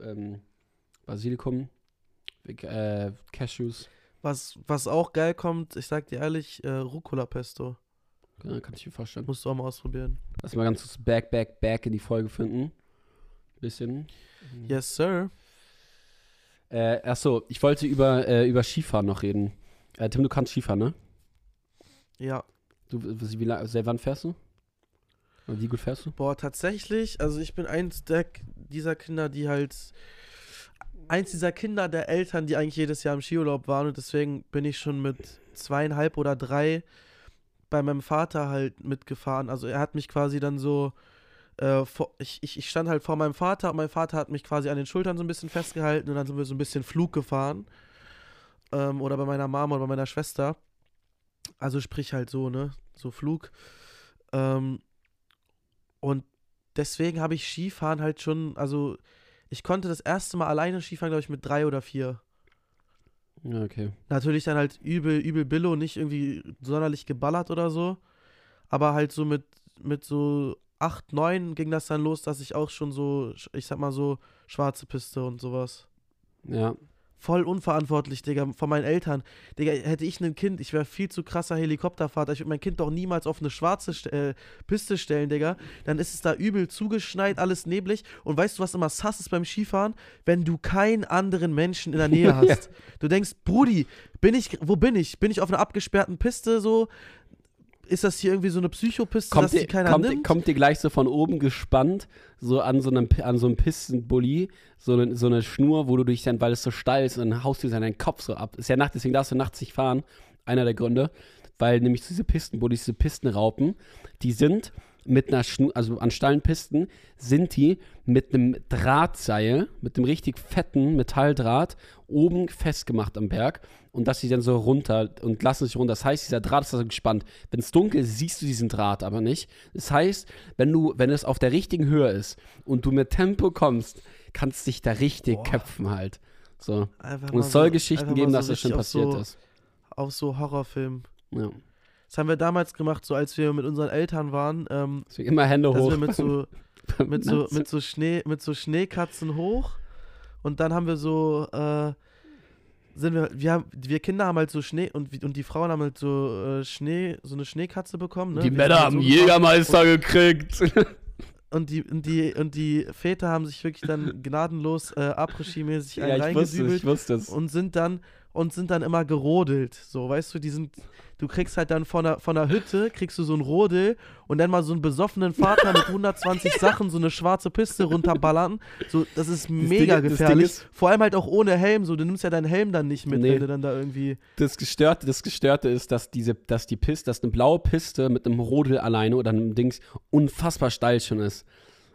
ähm, Basilikum, äh, Cashews, Was, was auch geil kommt, ich sag dir ehrlich, äh, Rucola-Pesto. ja, kann ich mir vorstellen. Musst du auch mal ausprobieren. Lass mal ganz kurz back, back, back in die Folge finden. Bisschen. Yes, sir. Äh, achso, ich wollte über, äh, über Skifahren noch reden. Äh, Tim, du kannst Skifahren, ne? Ja. Du, wie, lang- seit wann fährst du? Oder wie gut fährst du? Boah, tatsächlich, also ich bin eins der, dieser Kinder, die halt. Eins dieser Kinder der Eltern, die eigentlich jedes Jahr im Skiurlaub waren und deswegen bin ich schon mit zweieinhalb oder drei bei meinem Vater halt mitgefahren. Also er hat mich quasi dann so. Äh, ich, ich, ich stand halt vor meinem Vater und mein Vater hat mich quasi an den Schultern so ein bisschen festgehalten und dann sind wir so ein bisschen Flug gefahren. Ähm, oder bei meiner Mama oder bei meiner Schwester. Also sprich halt so, ne? So Flug. Ähm, und deswegen habe ich Skifahren halt schon, also ich konnte das erste Mal alleine Skifahren, glaube ich, mit drei oder vier. Ja, okay. Natürlich dann halt übel, übel Billo, nicht irgendwie sonderlich geballert oder so. Aber halt so mit, mit so acht, neun ging das dann los, dass ich auch schon so, ich sag mal so, schwarze Piste und sowas. Ja. Voll unverantwortlich, Digga, von meinen Eltern. Digga, hätte ich ein Kind, ich wäre viel zu krasser Helikoptervater. Ich würde mein Kind doch niemals auf eine schwarze äh, Piste stellen, Digga. Dann ist es da übel zugeschneit, alles neblig. Und weißt du, was immer sass ist beim Skifahren? Wenn du keinen anderen Menschen in der Nähe hast. Ja. Du denkst, Brudi, bin ich, wo bin ich? Bin ich auf einer abgesperrten Piste so? Ist das hier irgendwie so eine Psychopiste, Kommt dass dir, die keiner kommt, dir- nimmt? kommt dir gleich so von oben gespannt, so an so einem, an so einem Pistenbully, so eine, so eine Schnur, wo du dich dann, weil es so steil ist, und dann haust du deinen Kopf so ab. Ist ja Nacht, deswegen darfst du nachts nicht fahren. Einer der Gründe. Weil nämlich diese Pistenbullies, diese Pistenraupen, die sind mit einer Schnur, also an steilen Pisten, sind die mit einem Drahtseil, mit einem richtig fetten Metalldraht, oben festgemacht am Berg und dass sie dann so runter und lassen sich runter. Das heißt, dieser Draht ist also gespannt. Wenn es dunkel ist, siehst du diesen Draht aber nicht. Das heißt, wenn du, wenn es auf der richtigen Höhe ist und du mit Tempo kommst, kannst dich da richtig Boah. köpfen halt. So. Einfach Und es soll so- Geschichten geben, so dass das schon passiert so, ist. Auf so Horrorfilmen. Ja. Das haben wir damals gemacht, so als wir mit unseren Eltern waren. Ähm, Deswegen immer Hände hoch. wir mit so, mit so, mit so Schnee, mit so Schneekatzen hoch. Und dann haben wir so, äh, sind wir, wir haben, wir Kinder haben halt so Schnee und, und die Frauen haben halt so äh, Schnee, so eine Schneekatze bekommen. Ne? Die Wir Männer halt haben so. Jägermeister gekriegt. Und die, und, die, und die Väter haben sich wirklich dann gnadenlos äh, Après-Ski-mäßig ja, reingedübelt ich wusste es. und sind dann und sind dann immer gerodelt. So, weißt du, die sind, du kriegst halt dann von der, von der Hütte, kriegst du so ein Rodel und dann mal so einen besoffenen Vater mit 120 Sachen so eine schwarze Piste runterballern. So, das ist mega Ding- das gefährlich. Ist- Vor allem halt auch ohne Helm. So, du nimmst ja deinen Helm dann nicht mit, Nee. wenn du dann da irgendwie. Das Gestörte, das Gestörte ist, dass diese, dass die Piste, dass eine blaue Piste mit einem Rodel alleine oder einem Dings unfassbar steil schon ist.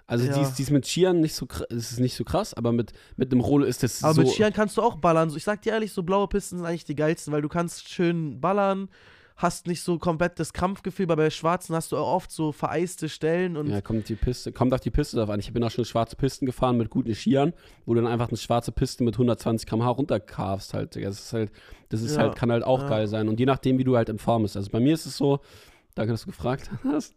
Also Ja. die, ist, die ist mit Skiern nicht so krass, ist nicht so krass, aber mit, mit einem Rodel ist das Aber so. mit Skiern kannst du auch ballern. Ich sag dir ehrlich, so blaue Pisten sind eigentlich die geilsten, weil du kannst schön ballern, hast nicht so komplett das Krampfgefühl, aber bei Schwarzen hast du auch oft so vereiste Stellen und Ja, kommt die Piste, kommt auf die Piste drauf an. Ich bin auch schon schwarze Pisten gefahren mit guten Skiern, wo du dann einfach eine schwarze Piste mit 120 km/h runterkarfst halt. Das ist halt, das ist Ja, halt, kann halt auch ja. geil sein. Und je nachdem, wie du halt in Form bist. Also bei mir ist es so, danke, dass du gefragt hast.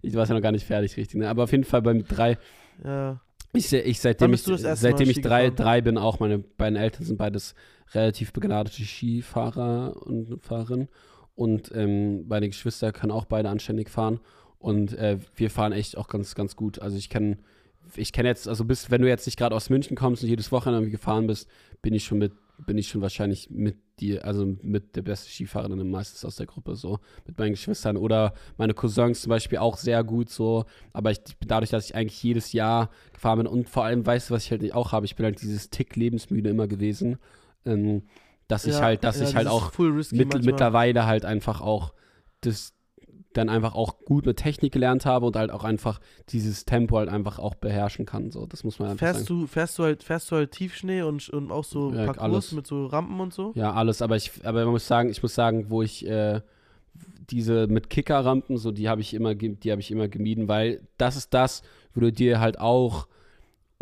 Ich war ja noch gar nicht fertig, richtig. Ne? Aber auf jeden Fall beim drei, ja. ich, ich seitdem ich, seitdem ich drei, gefahren? drei bin, auch meine beiden Eltern sind beides relativ begnadete Skifahrer und Fahrerinnen. Und ähm, meine Geschwister können auch beide anständig fahren. Und äh, wir fahren echt auch ganz, ganz gut. Also ich kenne, ich kenne jetzt, also bis, wenn du jetzt nicht gerade aus München kommst und jedes Wochenende irgendwie gefahren bist, bin ich schon mit, bin ich schon wahrscheinlich mit dir, also mit der beste Skifahrerin meistens aus der Gruppe, so mit meinen Geschwistern. Oder meine Cousins zum Beispiel auch sehr gut so. Aber ich, dadurch, dass ich eigentlich jedes Jahr gefahren bin und vor allem, weißt du, was ich halt auch habe, ich bin halt dieses Tick lebensmüde immer gewesen, ähm, dass ich ja, halt, dass ja, ich halt auch mit, mittlerweile halt einfach auch das dann einfach auch gut mit Technik gelernt habe und halt auch einfach dieses Tempo halt einfach auch beherrschen kann. So, das muss man einfach Fährst sagen. du, fährst du halt, fährst du halt Tiefschnee und, und auch so Ja, Parcours alles. mit so Rampen und so? Ja, alles, aber ich, aber man muss sagen, ich muss sagen, wo ich äh, diese mit Kickerrampen, so die habe ich immer, die habe ich immer gemieden, weil das ist das, wo du dir halt auch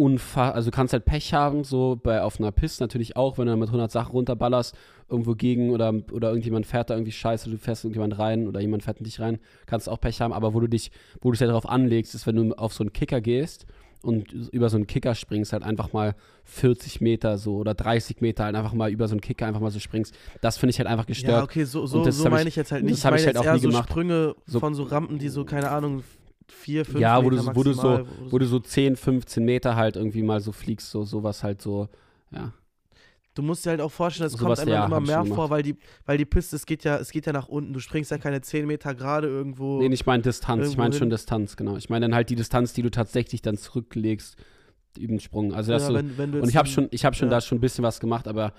unfassbar, also du kannst halt Pech haben, so bei auf einer Piste natürlich auch, wenn du mit 100 Sachen runterballerst, irgendwo gegen oder, oder irgendjemand fährt da irgendwie scheiße, du fährst irgendjemand rein oder jemand fährt in dich rein, kannst auch Pech haben, aber wo du dich, wo du dich ja darauf anlegst, ist, wenn du auf so einen Kicker gehst und über so einen Kicker springst, halt einfach mal 40 Meter so oder 30 Meter halt einfach mal über so einen Kicker einfach mal so springst, das finde ich halt einfach gestört. Ja, okay, so, so, das so meine ich- ich jetzt halt das nicht. Ich hab meine ich halt auch nie so gemacht. Sprünge So- von so Rampen, die so, keine Ahnung, vier, fünf Ja, wo Meter du- wo du so- wo du so 10, 15 Meter halt irgendwie mal so fliegst, so sowas halt so, ja. Du musst dir halt auch vorstellen, es Sowas, kommt einem ja, immer mehr vor, weil die, weil die Piste, es geht ja, es geht ja nach unten. Du springst ja keine 10 Meter gerade irgendwo. Nee, ich meine Distanz, ich meine schon. Distanz, genau. Ich meine dann halt die Distanz, die du tatsächlich dann zurücklegst über den Sprung. Also dass ja, du, wenn, wenn und ich habe schon, ich habe schon ja. da schon ein bisschen was gemacht, aber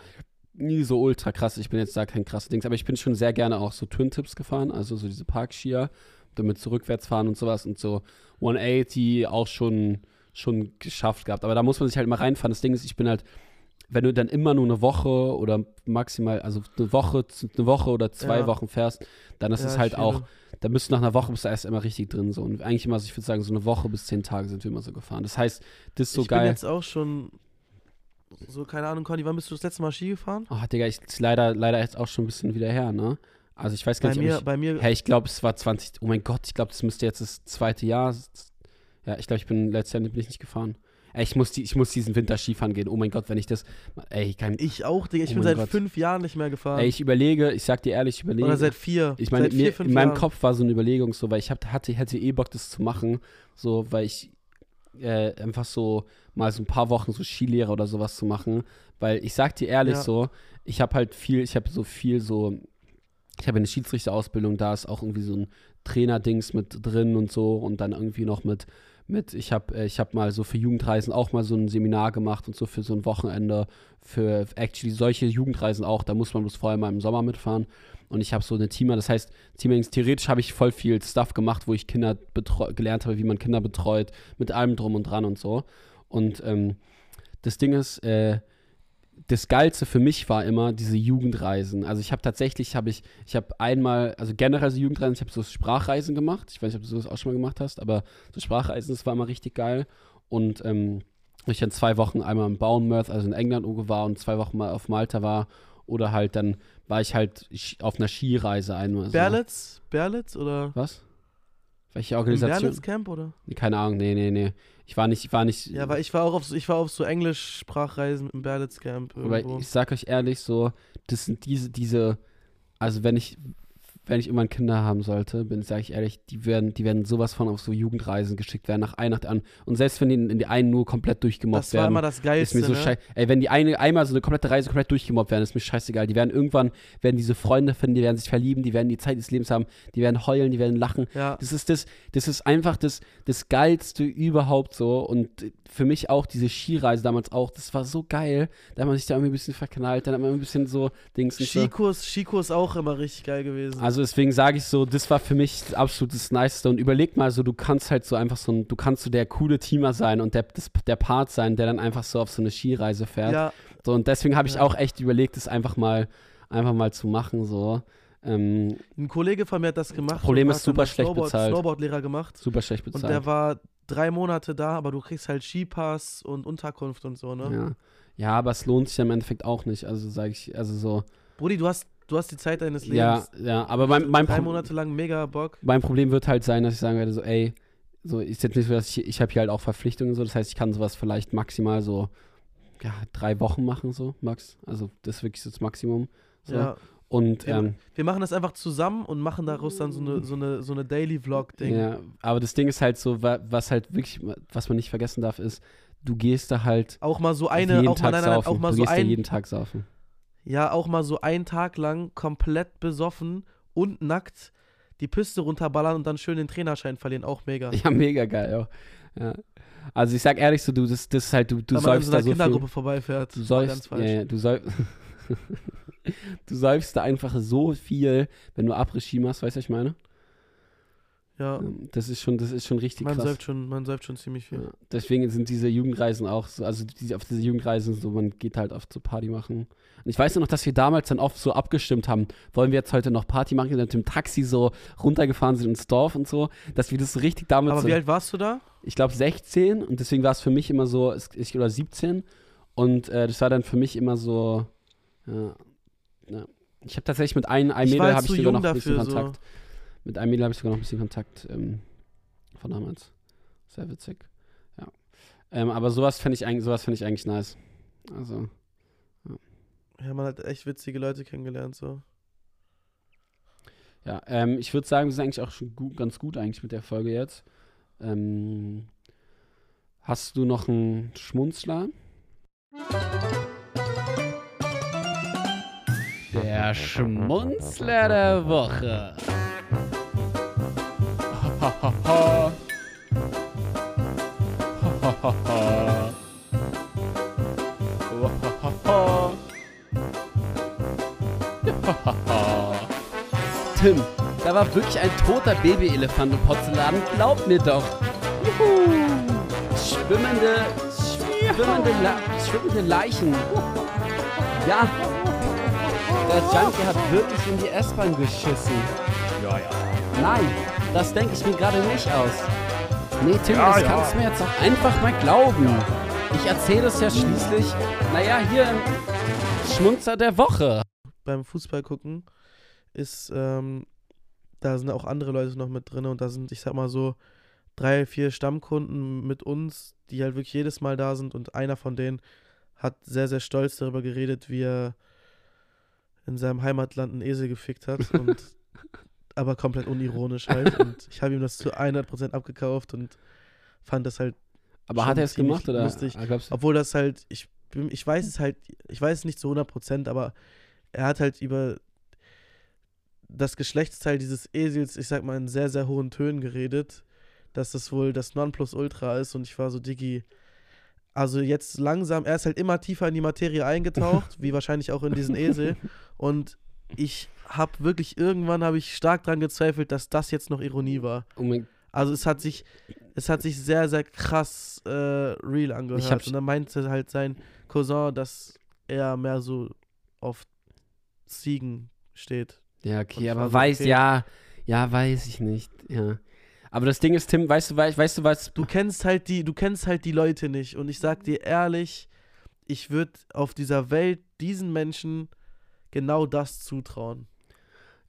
nie so ultra krass. Ich bin jetzt da kein krasses Dings, aber ich bin schon sehr gerne auch so Twin Tips gefahren, also so diese Parkskier, damit so rückwärts fahren und sowas und so 180 auch schon schon geschafft gehabt. Aber da muss man sich halt mal reinfahren. Das Ding ist, ich bin halt wenn du dann immer nur eine Woche oder maximal, also eine Woche, eine Woche oder zwei Ja. Wochen fährst, dann ist Ja, es halt ich auch, da bist du nach einer Woche bist du erst immer richtig drin so. Und eigentlich immer, ich würde sagen, so eine Woche bis zehn Tage sind wir immer so gefahren. Das heißt, das ist so ich bin geil. jetzt auch schon so, keine Ahnung, Conny, wann bist du das letzte Mal Ski gefahren? Oh, Digga, ich ist leider, leider jetzt auch schon ein bisschen wieder her, ne? Also ich weiß gar Bei nicht, mir, ob bei mir, ich, hey, ich glaube, es war 20, oh mein Gott, ich glaube, das müsste jetzt das zweite Jahr, ja, ich glaube, ich bin, letztes Jahr bin ich nicht gefahren. Ey, ich muss, die, ich muss diesen Winter Skifahren gehen, oh mein Gott, wenn ich das, ey, ich kann, ich auch, Digga. Ich Oh bin seit Gott. fünf Jahren nicht mehr gefahren. ey, ich überlege, ich sag dir ehrlich, ich überlege. Oder seit vier. Ich meine, seit vier, mir, in meinem Jahren. Kopf war so eine Überlegung so, weil ich hab, hatte, hätte eh Bock, das zu machen, so, weil ich äh, einfach so mal so ein paar Wochen so Skilehrer oder sowas zu machen, weil ich sag dir ehrlich Ja. so, ich habe halt viel, ich habe so viel so, ich habe eine Schiedsrichterausbildung, da ist auch irgendwie so ein Trainerdings mit drin und so und dann irgendwie noch mit mit ich habe äh, ich habe mal so für Jugendreisen auch mal so ein Seminar gemacht und so für so ein Wochenende für actually solche Jugendreisen auch, da muss man bloß vorher mal im Sommer mitfahren und ich habe so eine Teamer, das heißt, Teamings, theoretisch habe ich voll viel Stuff gemacht, wo ich Kinder gelernt habe, wie man Kinder betreut, mit allem drum und dran und so. Und ähm, das Ding ist, äh, das Geilste für mich war immer diese Jugendreisen. Also ich habe tatsächlich, habe ich, ich habe einmal, also generell so Jugendreisen, ich habe so Sprachreisen gemacht. Ich weiß nicht, ob du das auch schon mal gemacht hast, aber so Sprachreisen, das war immer richtig geil. Und ähm, ich dann zwei Wochen einmal in Bournemouth, also in England war und zwei Wochen mal auf Malta war. Oder halt dann war ich halt auf einer Skireise einmal. So. Berlitz? Berlitz oder? Was? Welche Organisation? Berlitz Camp oder? Nee, keine Ahnung, nee, nee, nee. Ich war nicht, ich war nicht. Ja, weil ich war auch auf so, ich war auf so Englisch-Sprachreisen im Berlitz Camp Aber ich sag euch ehrlich so, das sind diese, diese, also wenn ich, wenn ich irgendwann Kinder haben sollte, bin, sage ich ehrlich, die werden, die werden sowas von auf so Jugendreisen geschickt werden, nach ein, nach der anderen. Und selbst wenn die in die einen nur komplett durchgemobbt das war werden, immer das ist Geilste. mir so ne? Ey, wenn die eine einmal so eine komplette Reise komplett durchgemobbt werden, ist mir scheißegal. Die werden irgendwann, werden diese Freunde finden, die werden sich verlieben, die werden die Zeit des Lebens haben, die werden heulen, die werden lachen. Ja, Das ist das, das ist einfach das, das Geilste überhaupt so. Und für mich auch diese Skireise damals auch, das war so geil. Da hat man sich da irgendwie ein bisschen verknallt, dann hat man ein bisschen so Dings und so. Skikurs, Skikurs auch immer richtig geil gewesen. Also deswegen sage ich so, das war für mich absolut das Niceste. Und überleg mal so, du kannst halt so einfach so ein, du kannst so der coole Teamer sein und der, das, der Part sein, der dann einfach so auf so eine Skireise fährt. ja, So, und deswegen habe ich Ja. auch echt überlegt, das einfach mal, einfach mal zu machen. So. Ähm, Ein Kollege von mir hat das gemacht. Problem und ist super schlecht Snowboard, bezahlt. Snowboardlehrer gemacht. super schlecht Und bezahlt. der war drei Monate da, aber du kriegst halt Skipass und Unterkunft und so, ne? ja. ja, aber es lohnt sich im Endeffekt auch nicht. Also sage ich, also so. Brudi, du hast, du hast die Zeit deines Ja, Lebens. ja, aber mein, mein, drei Pro- Monate lang mega Bock. mein Problem wird halt sein, dass ich sagen werde, so, ey, so ist jetzt nicht so, dass ich, ich habe hier halt auch Verpflichtungen und so, das heißt, ich kann sowas vielleicht maximal so, ja, drei Wochen machen, so, max. Also das ist wirklich so das Maximum. So. Ja. Und, Ja, ähm, Wir machen das einfach zusammen und machen daraus dann so eine, so eine, so eine Daily-Vlog-Ding. ja, aber das Ding ist halt so, wa- was halt wirklich, was man nicht vergessen darf, ist, du gehst da halt Auch mal so eine, jeden auch mal, Tag nein, nein, saufen. auch mal du so gehst ja ein, jeden Tag saufen. Ja, auch mal so einen Tag lang komplett besoffen und nackt die Piste runterballern und dann schön den Trainerschein verlieren, auch mega. Ja, mega geil, auch. Ja. Also ich sag ehrlich so, du, das, das ist halt, du, du Wenn man an säufst so da so viel. Kindergruppe vorbeifährt. Du säufst, ja, falsch. ja, du säufst, du säufst da einfach so viel, wenn du Après-Ski machst, weißt du, was ich meine? Ja, Das ist schon, das ist schon richtig man krass. säuft, schon, man säuft schon ziemlich viel. Ja. Deswegen sind diese Jugendreisen auch so, also diese, auf diese Jugendreisen so, man geht halt oft so Party machen. Und ich weiß nur noch, dass wir damals dann oft so abgestimmt haben, wollen wir jetzt heute noch Party machen, und dann mit dem Taxi so runtergefahren sind ins Dorf und so, dass wir das so richtig damals Aber so, wie alt warst du da? ich glaube 16 und deswegen war es für mich immer so, ich oder 17 und äh, das war dann für mich immer so, ja, ja. Ich habe tatsächlich mit einem, einem Mädel jetzt habe ich sogar noch ein bisschen dafür, so. Mit einem Mädel habe ich sogar noch ein bisschen Kontakt ähm, von damals. Sehr witzig. Ja. Ähm, aber sowas fände ich, eigentlich- sowas fänd ich eigentlich nice. Also, Ja, man hat echt witzige Leute kennengelernt, so. ja. Ähm, ich würde sagen, wir sind eigentlich auch schon gut, ganz gut eigentlich mit der Folge jetzt. Ähm, hast du noch einen Schmunzler? Der Schmunzler der Woche. Tim, da war wirklich ein toter Babyelefant im Porzellan. Glaub mir doch. Juhu. Schwimmende, schwimmende, La schwimmende Leichen. Ja, der Junkie hat wirklich in die S-Bahn geschissen. Ja, ja. Nein, das denke ich mir gerade nicht aus. Nee, Tim, Ja, das ja. kannst du mir jetzt auch einfach mal glauben. Ich erzähle es ja schließlich, naja, hier im Schmunzer der Woche. Beim Fußball gucken ist, ähm, da sind auch andere Leute noch mit drin und da sind, ich sag mal so, drei, vier Stammkunden mit uns, die halt wirklich jedes Mal da sind und einer von denen hat sehr, sehr stolz darüber geredet, wie er in seinem Heimatland einen Esel gefickt hat und aber komplett unironisch halt und ich habe ihm das zu 100% abgekauft und fand das halt Aber Schon hat er es gemacht oder? lustig. Ah? Obwohl das halt, ich, ich weiß es halt, ich weiß es nicht zu 100%, aber er hat halt über das Geschlechtsteil dieses Esels, ich sag mal, in sehr, sehr hohen Tönen geredet, dass das wohl das Nonplusultra ist und ich war so, Diggi, also jetzt langsam, er ist halt immer tiefer in die Materie eingetaucht, wie wahrscheinlich auch in diesen Esel und ich habe wirklich, irgendwann habe ich stark dran gezweifelt, dass das jetzt noch Ironie war. Oh mein, Also es hat sich, es hat sich sehr, sehr krass äh, real angehört. Und dann meinte halt sein Cousin, dass er mehr so auf Ziegen steht. ja, okay, aber war so, weiß, okay. ja, ja, weiß ich nicht, ja. Aber das Ding ist, Tim, weißt du, weißt, weißt du was? Du kennst halt die, du kennst halt die Leute nicht. Und ich sag dir ehrlich, ich würde auf dieser Welt diesen Menschen genau das zutrauen.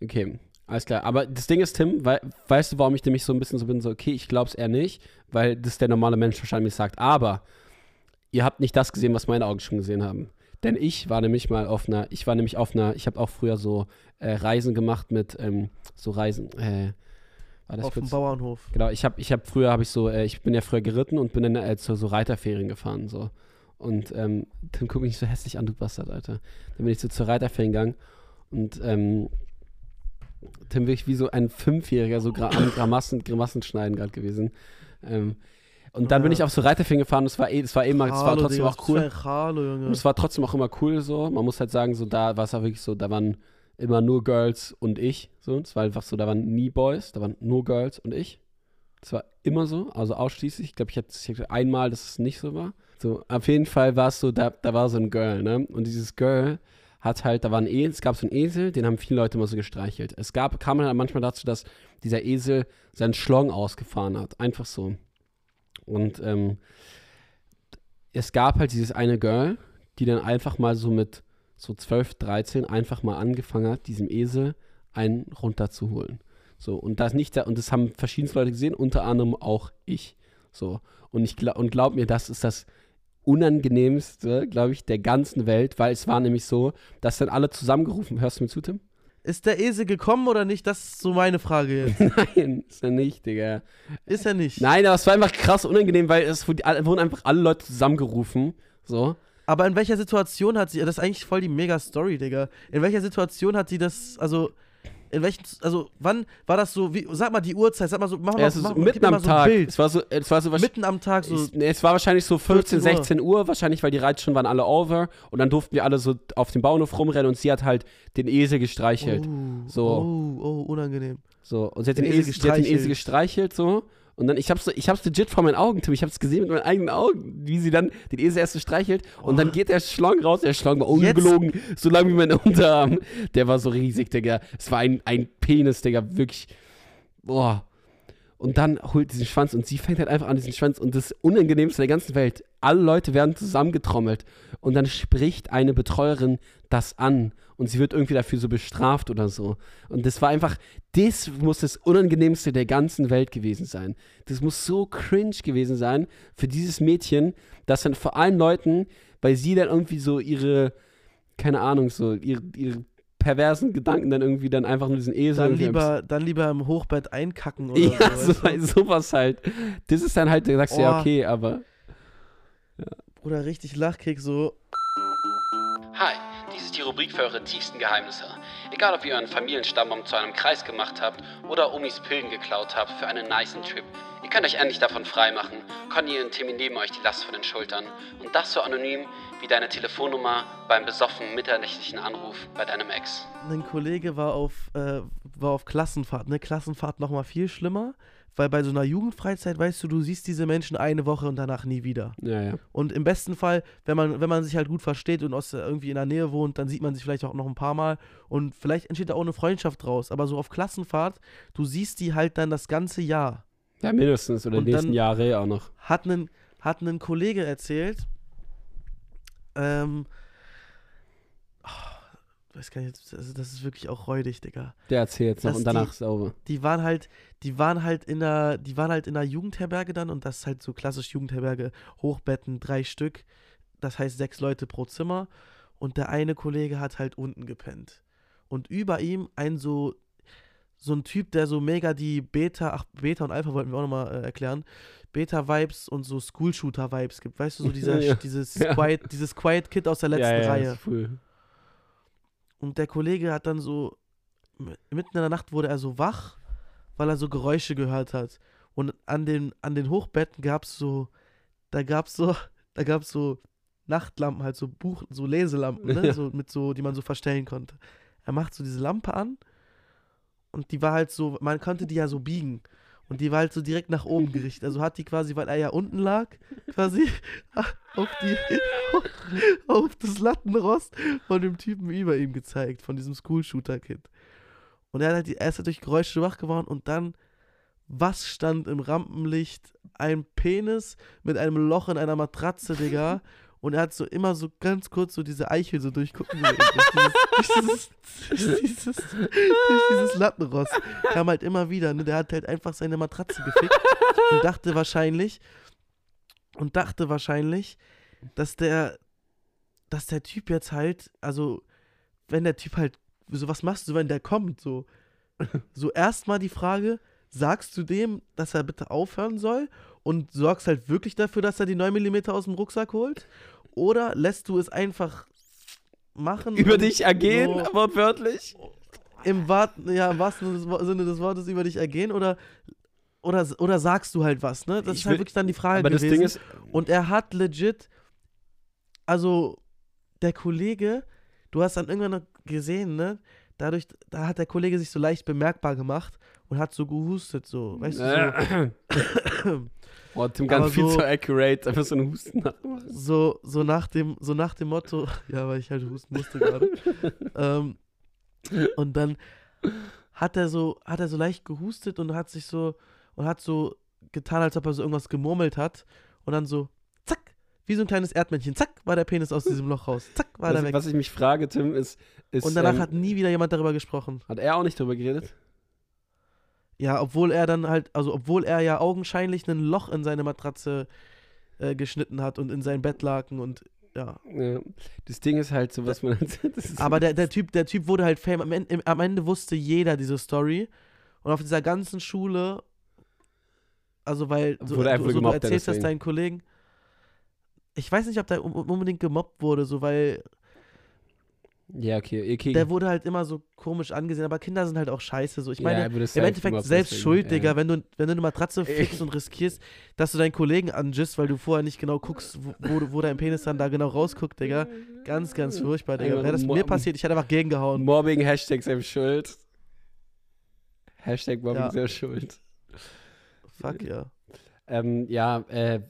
Okay, alles klar. Aber das Ding ist, Tim, wei weißt du, warum ich nämlich so ein bisschen so bin, so, okay, ich glaub's eher nicht, weil das der normale Mensch wahrscheinlich sagt. Aber ihr habt nicht das gesehen, was meine Augen schon gesehen haben. Denn ich war nämlich mal auf einer, ich war nämlich auf einer, ich habe auch früher so äh, Reisen gemacht mit, ähm, so Reisen, äh, war das auf dem? Bauernhof. Genau, ich habe ich hab früher habe ich so, äh, ich bin ja früher geritten und bin dann äh, zu so Reiterferien gefahren so. Und ähm, Tim guck mich so hässlich an, du Bastard, Alter. Dann bin ich so zur Reiterferien gegangen und ähm, Tim wirklich wie so ein Fünfjähriger so gra am Grimassen, Grimassen schneiden gerade gewesen. Ähm, und dann bin Ja. ich auf so Reiterferien gefahren, das war eh, das war eh mal, das war trotzdem Digga, auch cool. Hallo, Junge. Und es war trotzdem auch immer cool so. Man muss halt sagen, so da war es auch wirklich so, da waren immer nur Girls und ich. So, es war einfach so, da waren nie Boys, da waren nur Girls und ich. Das war immer so, also ausschließlich. Ich glaube, ich hatte einmal, dass es nicht so war. So, auf jeden Fall war es so, da, da war so ein Girl, ne? Und dieses Girl hat halt, da war ein Esel, es gab so einen Esel, den haben viele Leute immer so gestreichelt. Es gab, kam halt manchmal dazu, dass dieser Esel seinen Schlong ausgefahren hat. Einfach so. Und ähm, es gab halt dieses eine Girl, die dann einfach mal so mit so 12, 13 einfach mal angefangen hat, diesem Esel einen runterzuholen. So, und das nicht, und das haben verschiedene Leute gesehen, unter anderem auch ich. So, und ich und glaub mir, das ist das unangenehmste, glaube ich, der ganzen Welt, weil es war nämlich so, dass dann alle zusammengerufen, hörst du mir zu, Tim? Ist der Esel gekommen oder nicht? Das ist so meine Frage jetzt. Nein, ist er nicht, Digga. Ist er nicht? Nein, aber es war einfach krass unangenehm, weil es wurden einfach alle Leute zusammengerufen. So. Aber in welcher Situation hat sie, das ist eigentlich voll die mega Story, Digga. In welcher Situation hat sie das, also, in welchen, also wann war das so, wie, sag mal die Uhrzeit, sag mal so, mach mal, Ja, es ist mach, so mitten am so Tag. Es war so, es war so wahrscheinlich. Mitten am Tag so. Ich, nee, es war wahrscheinlich so 15, 14 Uhr. 16 Uhr, wahrscheinlich, weil die Reitstunden waren alle over und dann durften wir alle so auf dem Bauernhof rumrennen und sie hat halt den Esel gestreichelt. Oh, So. Oh, oh, unangenehm. So, und sie hat den, Den Esel, Esel sie hat den Esel gestreichelt. gestreichelt, so. Und dann, ich hab's, ich hab's legit vor meinen Augen, Tim. Ich hab's gesehen mit meinen eigenen Augen, wie sie dann den Esel erst so streichelt. Und dann Oh. geht der Schlong raus. Der Schlong war ungelogen, so lang wie mein Unterarm. Der war so riesig, Digga. Es war ein, ein Penis, Digga. Wirklich. Boah. Und dann holt diesen Schwanz und sie fängt halt einfach an, diesen Schwanz. Und das Unangenehmste der ganzen Welt. Alle Leute werden zusammengetrommelt. Und dann spricht eine Betreuerin das an. Und sie wird irgendwie dafür so bestraft oder so. Und das war einfach, das muss das Unangenehmste der ganzen Welt gewesen sein. Das muss so cringe gewesen sein für dieses Mädchen, dass dann vor allen Leuten, weil sie dann irgendwie so ihre, keine Ahnung, so ihre, ihre perversen Gedanken dann irgendwie dann einfach nur diesen Esel. Dann lieber, dann lieber im Hochbett einkacken oder ja, so. so, sowas halt. Das ist dann halt, da sagst du ja, Oh. okay, aber. Oder richtig Lachkick so. Hi, dies ist die Rubrik für eure tiefsten Geheimnisse. Egal, ob ihr euren Familienstammbaum zu einem Kreis gemacht habt oder Omis Pillen geklaut habt für einen nicen Trip. Ihr könnt euch endlich davon freimachen. Conny und Timmy nehmen euch die Last von den Schultern. Und das so anonym wie deine Telefonnummer beim besoffen mitternächtlichen Anruf bei deinem Ex. Ein Kollege war auf, äh, war auf Klassenfahrt. Ne? Klassenfahrt nochmal viel schlimmer, weil bei so einer Jugendfreizeit, weißt du, du siehst diese Menschen eine Woche und danach nie wieder. Ja, ja. Und im besten Fall, wenn man, wenn man sich halt gut versteht und aus, irgendwie in der Nähe wohnt, dann sieht man sich vielleicht auch noch ein paar Mal und vielleicht entsteht da auch eine Freundschaft draus. Aber so auf Klassenfahrt, du siehst die halt dann das ganze Jahr. Ja, mindestens oder Und die nächsten Jahre auch noch. Hat ein, hat ein Kollege erzählt, ähm, weiß gar nicht, das, das ist wirklich auch räudig, Digga. Der erzählt jetzt noch und danach die- sauber. die waren halt, die waren halt in der, die waren halt in der Jugendherberge dann und das ist halt so klassisch Jugendherberge, Hochbetten, drei Stück, das heißt sechs Leute pro Zimmer und der eine Kollege hat halt unten gepennt und über ihm ein so, so ein Typ, der so mega die Beta, ach Beta und Alpha wollten wir auch nochmal äh, erklären, Beta-Vibes und so School-Shooter-Vibes gibt, weißt du, so dieser, Ja. dieses, Ja. Quiet, dieses Quiet Kid aus der letzten ja, ja, Reihe. Ist cool. Und der Kollege hat dann so, mitten in der Nacht wurde er so wach, weil er so Geräusche gehört hat. Und an den, an den Hochbetten gab es so, da gab es so, da gab es so Nachtlampen, halt so Buch, so Leselampen, ne? Ja. so, mit so, die man so verstellen konnte. Er macht so diese Lampe an und die war halt so, man konnte die ja so biegen. Und die war halt so direkt nach oben gerichtet. Also hat die quasi, weil er ja unten lag, quasi auf die, auf das Lattenrost von dem Typen über ihm gezeigt, von diesem School-Shooter-Kid. Und er, hat halt die, er ist halt durch Geräusche wach geworden und dann, was stand im Rampenlicht? Ein Penis mit einem Loch in einer Matratze, Digga. Und er hat so immer so ganz kurz so diese Eichel so durchgucken durch, dieses, durch, dieses, durch dieses Lattenrost. Kam halt immer wieder, ne? Der hat halt einfach seine Matratze gefickt und dachte wahrscheinlich, und dachte wahrscheinlich, dass der, dass der Typ jetzt halt, also, wenn der Typ halt, so was machst du, wenn der kommt, so, so erstmal die Frage, sagst du dem, dass er bitte aufhören soll und sorgst halt wirklich dafür, dass er die 9 mm aus dem Rucksack holt? Oder lässt du es einfach machen? Über dich ergehen, so wortwörtlich. im, ja, im wahrsten Sinne des Wortes über dich ergehen? Oder, oder, oder sagst du halt was, ne? Das Ich ist halt will- wirklich dann die Frage Aber das gewesen. Ding ist, Und er hat legit, also der Kollege, du hast dann irgendwann gesehen, ne? dadurch, da hat der Kollege sich so leicht bemerkbar gemacht und hat so gehustet, so, weißt du, so. Oh, Tim ganz viel so- zu accurate, einfach so einen Husten nachmachen. so, so nach dem, so nach dem Motto, ja, weil ich halt husten musste gerade. ähm, und dann hat er so, hat er so leicht gehustet und hat sich so, und hat so getan, als ob er so irgendwas gemurmelt hat. Und dann so, zack, wie so ein kleines Erdmännchen, zack, war der Penis aus diesem Loch raus. Zack, war der Was, weg. was ich mich frage, Tim, ist, ist und danach ähm, hat nie wieder jemand darüber gesprochen. hat er auch nicht drüber geredet? Ja, obwohl er dann halt, also obwohl er ja augenscheinlich ein Loch in seine Matratze äh, geschnitten hat und in sein Bettlaken und ja. Ja. Das Ding ist halt so, was man. Aber der, der, typ, der Typ wurde halt fame. Am Ende, am Ende wusste jeder diese Story. Und auf dieser ganzen Schule, also weil so, Wurde er du, so, du gemobbt, erzählst das deinen Kollegen. Ich weiß nicht, ob der un- unbedingt gemobbt wurde, so weil ja, okay. okay. der wurde halt immer so komisch angesehen. Aber Kinder sind halt auch scheiße. So. Ich Ja, meine, im safe Endeffekt selbst schuld, ja. Digga, wenn du, wenn du eine Matratze fickst und riskierst, dass du deinen Kollegen angisst, weil du vorher nicht genau guckst, wo, wo, dein Penis dann da genau rausguckt, Digga. Ganz, ganz furchtbar, Digga. Wäre das mir passiert, ich hätte einfach gegengehauen. Mobbing, Hashtag selbst schuld. Hashtag Mobbing Ja. selbst schuld. Fuck, ja. Ähm, ja, äh,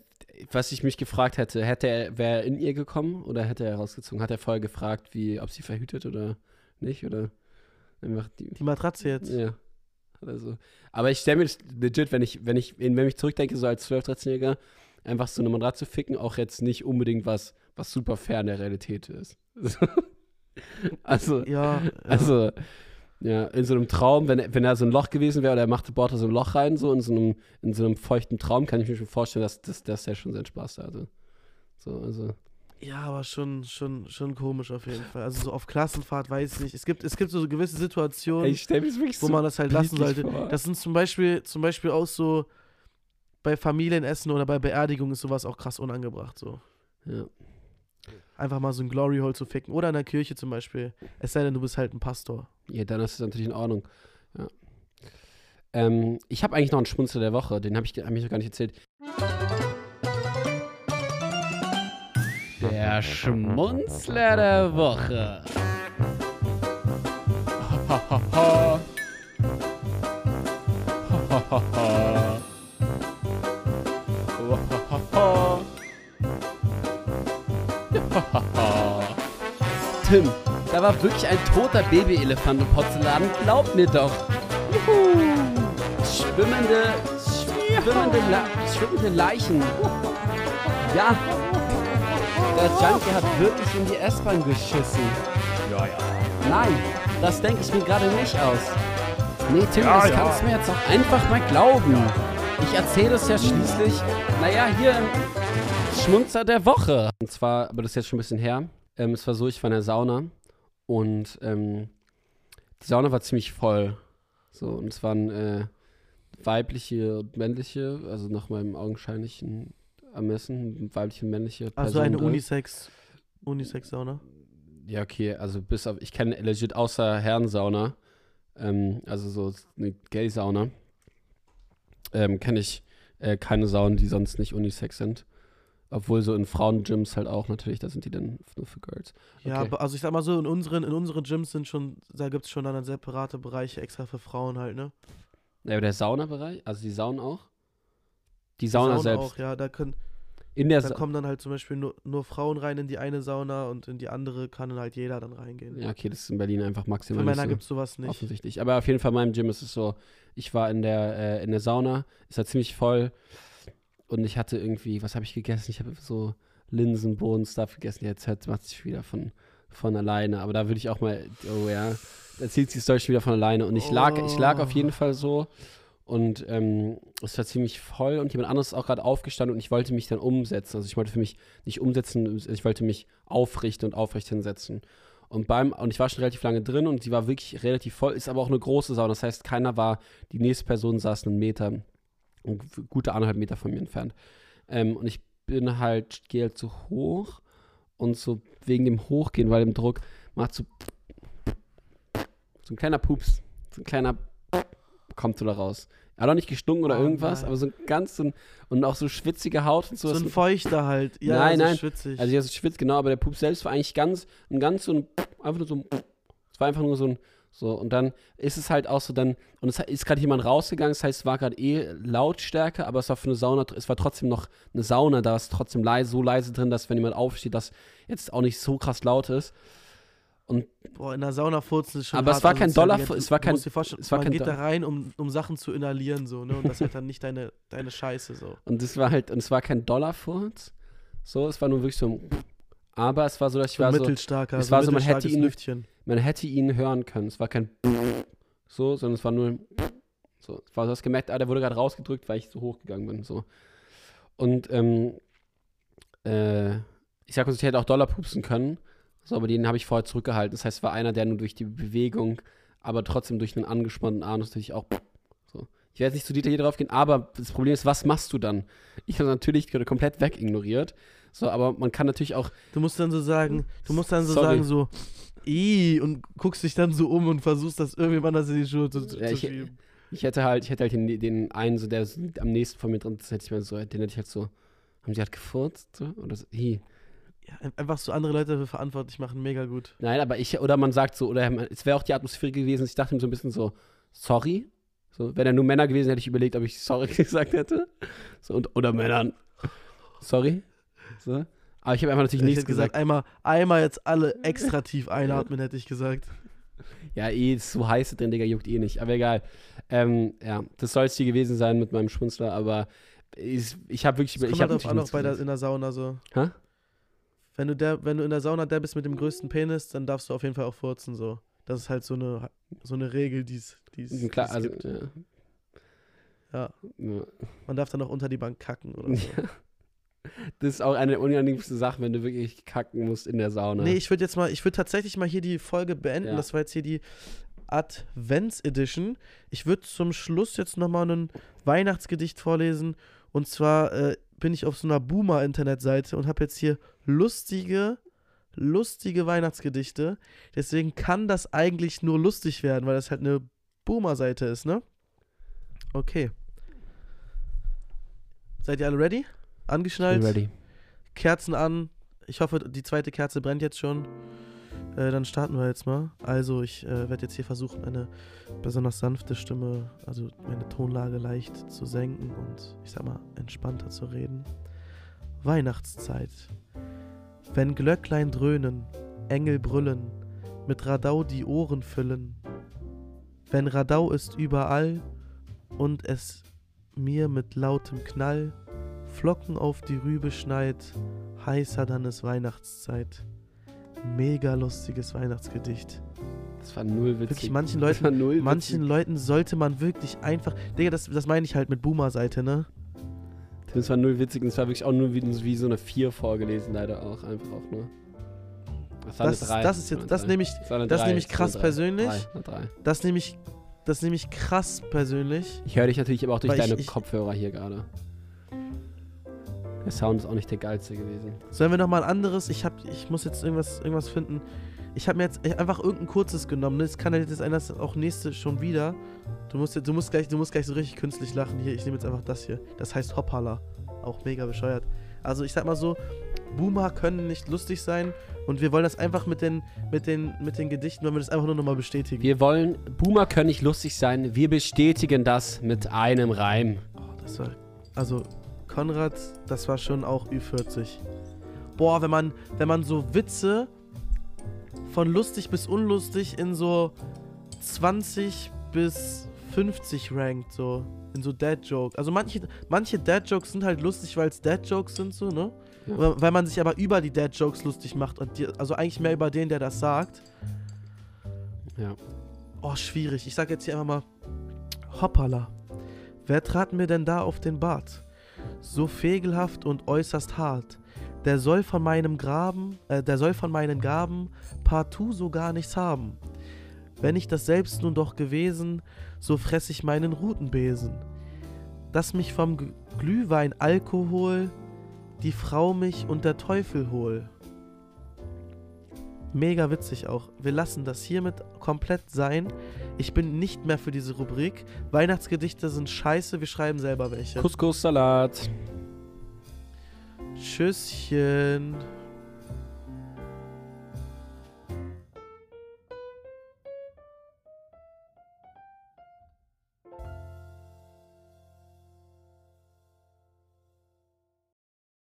was ich mich gefragt hätte, hätte er, wäre er in ihr gekommen oder hätte er rausgezogen? Hat er vorher gefragt, wie, ob sie verhütet oder nicht? Oder einfach die. Die Matratze jetzt. Ja. Oder so. Aber ich stelle mir das legit, wenn ich, wenn ich, wenn ich zurückdenke, so als 12-, 13-Jähriger, einfach so eine Matratze ficken, auch jetzt nicht unbedingt was, was super fern der Realität ist. also, Ja, ja. also, ja, in so einem Traum, wenn, wenn er so ein Loch gewesen wäre oder er machte, bohrte so ein Loch rein, so in so einem, in so einem feuchten Traum, kann ich mir schon vorstellen, dass, dass, dass der schon seinen Spaß da hatte. So, also. ja, aber schon, schon, schon komisch auf jeden Fall. Also so auf Klassenfahrt weiß ich nicht. Es gibt, es gibt so gewisse Situationen, Ey, das wo man das halt lassen sollte. vor. Das sind zum Beispiel, zum Beispiel auch so bei Familienessen oder bei Beerdigungen ist sowas auch krass unangebracht. So. ja. Einfach mal so ein Glory Hole zu ficken. Oder in der Kirche zum Beispiel. Es sei denn, du bist halt ein Pastor. ja, dann ist es natürlich in Ordnung. Ja. Ähm, ich habe eigentlich noch einen Schmunzel der Woche, den habe ich, hab ich noch gar nicht erzählt. Der Schmunzler der Woche. Tim, da war wirklich ein toter Babyelefant im Porzellan. Glaub mir doch. Juhu. Schwimmende, schwimmende, La schwimmende Leichen. Ja, der Junkie hat wirklich in die S-Bahn geschissen. Ja, ja. Nein, das denke ich mir gerade nicht aus. Nee, Tim, Ja, das ja. kannst du mir jetzt auch einfach mal glauben. Ich erzähle es ja schließlich, naja, hier im Schmunzer der Woche. Und zwar, aber das ist jetzt schon ein bisschen her. Ähm, es war so, ich war in der Sauna und ähm, die Sauna war ziemlich voll. So, und es waren äh, weibliche und männliche, also nach meinem augenscheinlichen Ermessen, weibliche und männliche Personen. Also eine drin. Unisex. Unisex-Sauna. Ja, okay, also bis auf, ich kenne legit außer Herrensauna, ähm, also so eine Gay-Sauna, ähm, kenne ich äh, keine Saunen, die sonst nicht Unisex sind. Obwohl so in Frauengyms halt auch natürlich, da sind die dann nur für Girls. Ja, Okay. aber also ich sag mal so, in unseren, in unseren Gyms sind schon, da gibt es schon dann separate Bereiche extra für Frauen halt, ne? Ja, aber der Saunabereich, also die Saunen auch? Die Die Sauna selbst. auch, ja, da können, In der da Sa kommen dann halt zum Beispiel nur, nur Frauen rein in die eine Sauna und in die andere kann dann halt jeder dann reingehen. Ja, okay, das ist in Berlin einfach Für maximal Männer nicht gibt so es sowas nicht. offensichtlich. Aber auf jeden Fall in meinem Gym ist es so, ich war in der, äh, in der Sauna, ist halt ziemlich voll und ich hatte irgendwie, was habe ich gegessen? Ich habe so Linsen, Bohnen, Stuff gegessen. Jetzt hört macht sich wieder von, von alleine. Aber da würde ich auch mal, oh ja, da zieht sich die Story schon wieder von alleine. Und ich lag, ich lag auf jeden Fall so und ähm, es war ziemlich voll und jemand anderes ist auch gerade aufgestanden und ich wollte mich dann umsetzen. Also ich wollte für mich nicht umsetzen, ich wollte mich aufrichten und aufrecht hinsetzen. Und beim, und ich war schon relativ lange drin und die war wirklich relativ voll, ist aber auch eine große Sauna. Das heißt, keiner war, die nächste Person saß einen Meter, gute anderthalb Meter von mir entfernt. Ähm, und ich bin halt, gehe halt so hoch und so wegen dem Hochgehen, weil dem Druck macht so so ein kleiner Pups, so ein kleiner kommt so da raus. Er hat auch nicht gestunken oder Oh irgendwas, nein. aber so ein ganz so ein, und auch so schwitzige Haut und so. So ein Feuchter halt. Ja, Nein, so nein. schwitzig. Also ja, so schwitzt, genau, aber der Pups selbst war eigentlich ganz, ein ganz so ein, einfach nur so ein, es war einfach nur so ein, So, und dann ist es halt auch so, dann, und es ist gerade jemand rausgegangen, das heißt, es war gerade eh Lautstärke, aber es war für eine Sauna, es war trotzdem noch eine Sauna, da ist trotzdem leise, so leise drin, dass wenn jemand aufsteht, das jetzt auch nicht so krass laut ist. Und Boah, in der Sauna furzen ist schon Aber es hart war kein. Dollar- Du es war kein- es war man kein geht da rein, um, um Sachen zu inhalieren, so, ne? Und das ist halt dann nicht deine, deine Scheiße, so. Und es war halt, und es war kein Dollarfurz. So, es war nur wirklich so ein aber es war so, dass ich So war so, es war so, man hätte ihn- Lüftchen. Man hätte ihn hören können. Es war kein so, sondern es war nur ein so. Es war, du hast gemerkt, ah, der wurde gerade rausgedrückt, weil ich so hochgegangen bin. So. Und ähm, äh, ich sag uns, ich hätte auch Dollar pupsen können. So, aber den habe ich vorher zurückgehalten. Das heißt, es war einer, der nur durch die Bewegung, aber trotzdem durch einen angespannten Arm natürlich auch so. Ich werde jetzt nicht zu detailliert drauf gehen, aber das Problem ist, was machst du dann? Ich habe natürlich komplett wegignoriert. So, aber man kann natürlich auch Du musst dann so sagen, du musst dann so Sorry. sagen, so, i und guckst dich dann so um und versuchst das irgendwem anders in die Schuhe zu, zu Ja, ich- schieben. Ich hätte halt, ich hätte halt den, den einen, so, der am nächsten von mir drin, das hätte ich mir so, den hätte ich halt so, haben sie halt gefurzt? So? Oder so, hi. Ja, ein- einfach so andere Leute dafür verantwortlich machen, mega gut. Nein, aber ich, oder man sagt so, oder es wäre auch die Atmosphäre gewesen, ich dachte mir so ein bisschen so, sorry. So, wären er nur Männer gewesen, hätte ich überlegt, ob ich sorry gesagt hätte. So, und, oder Männern. Sorry. So. Aber ich habe einfach natürlich ich nichts hätte gesagt, gesagt. einmal, einmal jetzt alle extra tief einatmen, hätte ich gesagt. Ja, eh, ist so heiß drin, Digga, juckt eh nicht. Aber egal. Ähm, ja, das soll es hier gewesen sein mit meinem Schmunzler, aber ich, ich habe wirklich, Das ich habe auch bei der, in der Sauna so. Hä? Wenn du, der, wenn du in der Sauna der bist mit dem größten Penis, dann darfst du auf jeden Fall auch furzen, so. Das ist halt so eine, so eine Regel, die es also, gibt. ja. Ja. Ja. Man darf dann auch unter die Bank kacken oder so. Das ist auch eine der unangenehmsten Sachen, wenn du wirklich kacken musst in der Sauna. Nee, ich würde jetzt mal, ich würde tatsächlich mal hier die Folge beenden. Ja. Das war jetzt hier die Advents Edition. Ich würde zum Schluss jetzt nochmal ein Weihnachtsgedicht vorlesen. Und zwar äh, bin ich auf so einer Boomer-Internetseite und habe jetzt hier lustige, lustige Weihnachtsgedichte. Deswegen kann das eigentlich nur lustig werden, weil das halt eine Boomer-Seite ist, ne? Okay. Seid ihr alle ready? Angeschnallt? ready. Kerzen an. Ich hoffe, die zweite Kerze brennt jetzt schon. Äh, dann starten wir jetzt mal. Also, ich äh, werde jetzt hier versuchen, eine besonders sanfte Stimme, also meine Tonlage leicht zu senken und ich sag mal entspannter zu reden. Weihnachtszeit. Wenn Glöcklein dröhnen, Engel brüllen, mit Radau die Ohren füllen. Wenn Radau ist überall und es mir mit lautem Knall Flocken auf die Rübe schneit, heißer dann ist Weihnachtszeit. Mega lustiges Weihnachtsgedicht. Das war null witzig. Wirklich, manchen Leuten, manchen. Leuten sollte man wirklich einfach. Digga, das, das meine ich halt mit Boomer-Seite, ne? Das war null witzig und es war wirklich auch nur wie, wie so eine 4 vorgelesen, leider auch. Einfach auch nur. Das, war Das, eine drei. das ist jetzt, das nehme ich. Das, das nehme ich krass persönlich. Drei, drei. das nehme ich, das nehme ich krass persönlich. Ich höre dich natürlich aber auch durch deine ich- Kopfhörer hier gerade. Der Sound ist auch nicht der geilste gewesen. Sollen wir noch mal ein anderes? Ich hab, ich muss jetzt irgendwas, irgendwas finden. Ich habe mir jetzt einfach irgendein kurzes genommen. Ne? Es kann halt jetzt dass auch nächste schon wieder. Du musst, du musst gleich, du musst gleich so richtig künstlich lachen. Hier, ich nehme jetzt einfach das hier. Das heißt Hoppala. Auch mega bescheuert. Also ich sag mal so, Boomer können nicht lustig sein und wir wollen das einfach mit den, mit den, mit den Gedichten, wollen wir das einfach nur nochmal bestätigen. Wir wollen, Boomer können nicht lustig sein. Wir bestätigen das mit einem Reim. Oh, das war, also Konrad, das war schon auch Ü40. Boah, wenn man, wenn man so Witze von lustig bis unlustig in so 20 bis 50 rankt, so in so Dad-Joke. Also manche, manche Dad-Jokes sind halt lustig, weil es Dad-Jokes sind, so, ne? Ja. Weil- man sich aber über die Dad-Jokes lustig macht und die, also eigentlich mehr über den, der das sagt. Ja. Oh, schwierig. Ich sag jetzt hier einfach mal: Hoppala. Wer trat mir denn da auf den Bart? So fegelhaft und äußerst hart. Der soll von meinem Graben, äh, der soll von meinen Gaben partout so gar nichts haben. Wenn ich das selbst nun doch gewesen, so fress ich meinen Rutenbesen. Dass mich vom Glühwein Alkohol die Frau mich und der Teufel hol. Mega witzig auch. Wir lassen das hiermit komplett sein. Ich bin nicht mehr für diese Rubrik. Weihnachtsgedichte sind scheiße, wir schreiben selber welche. Couscous-Salat. Tschüsschen.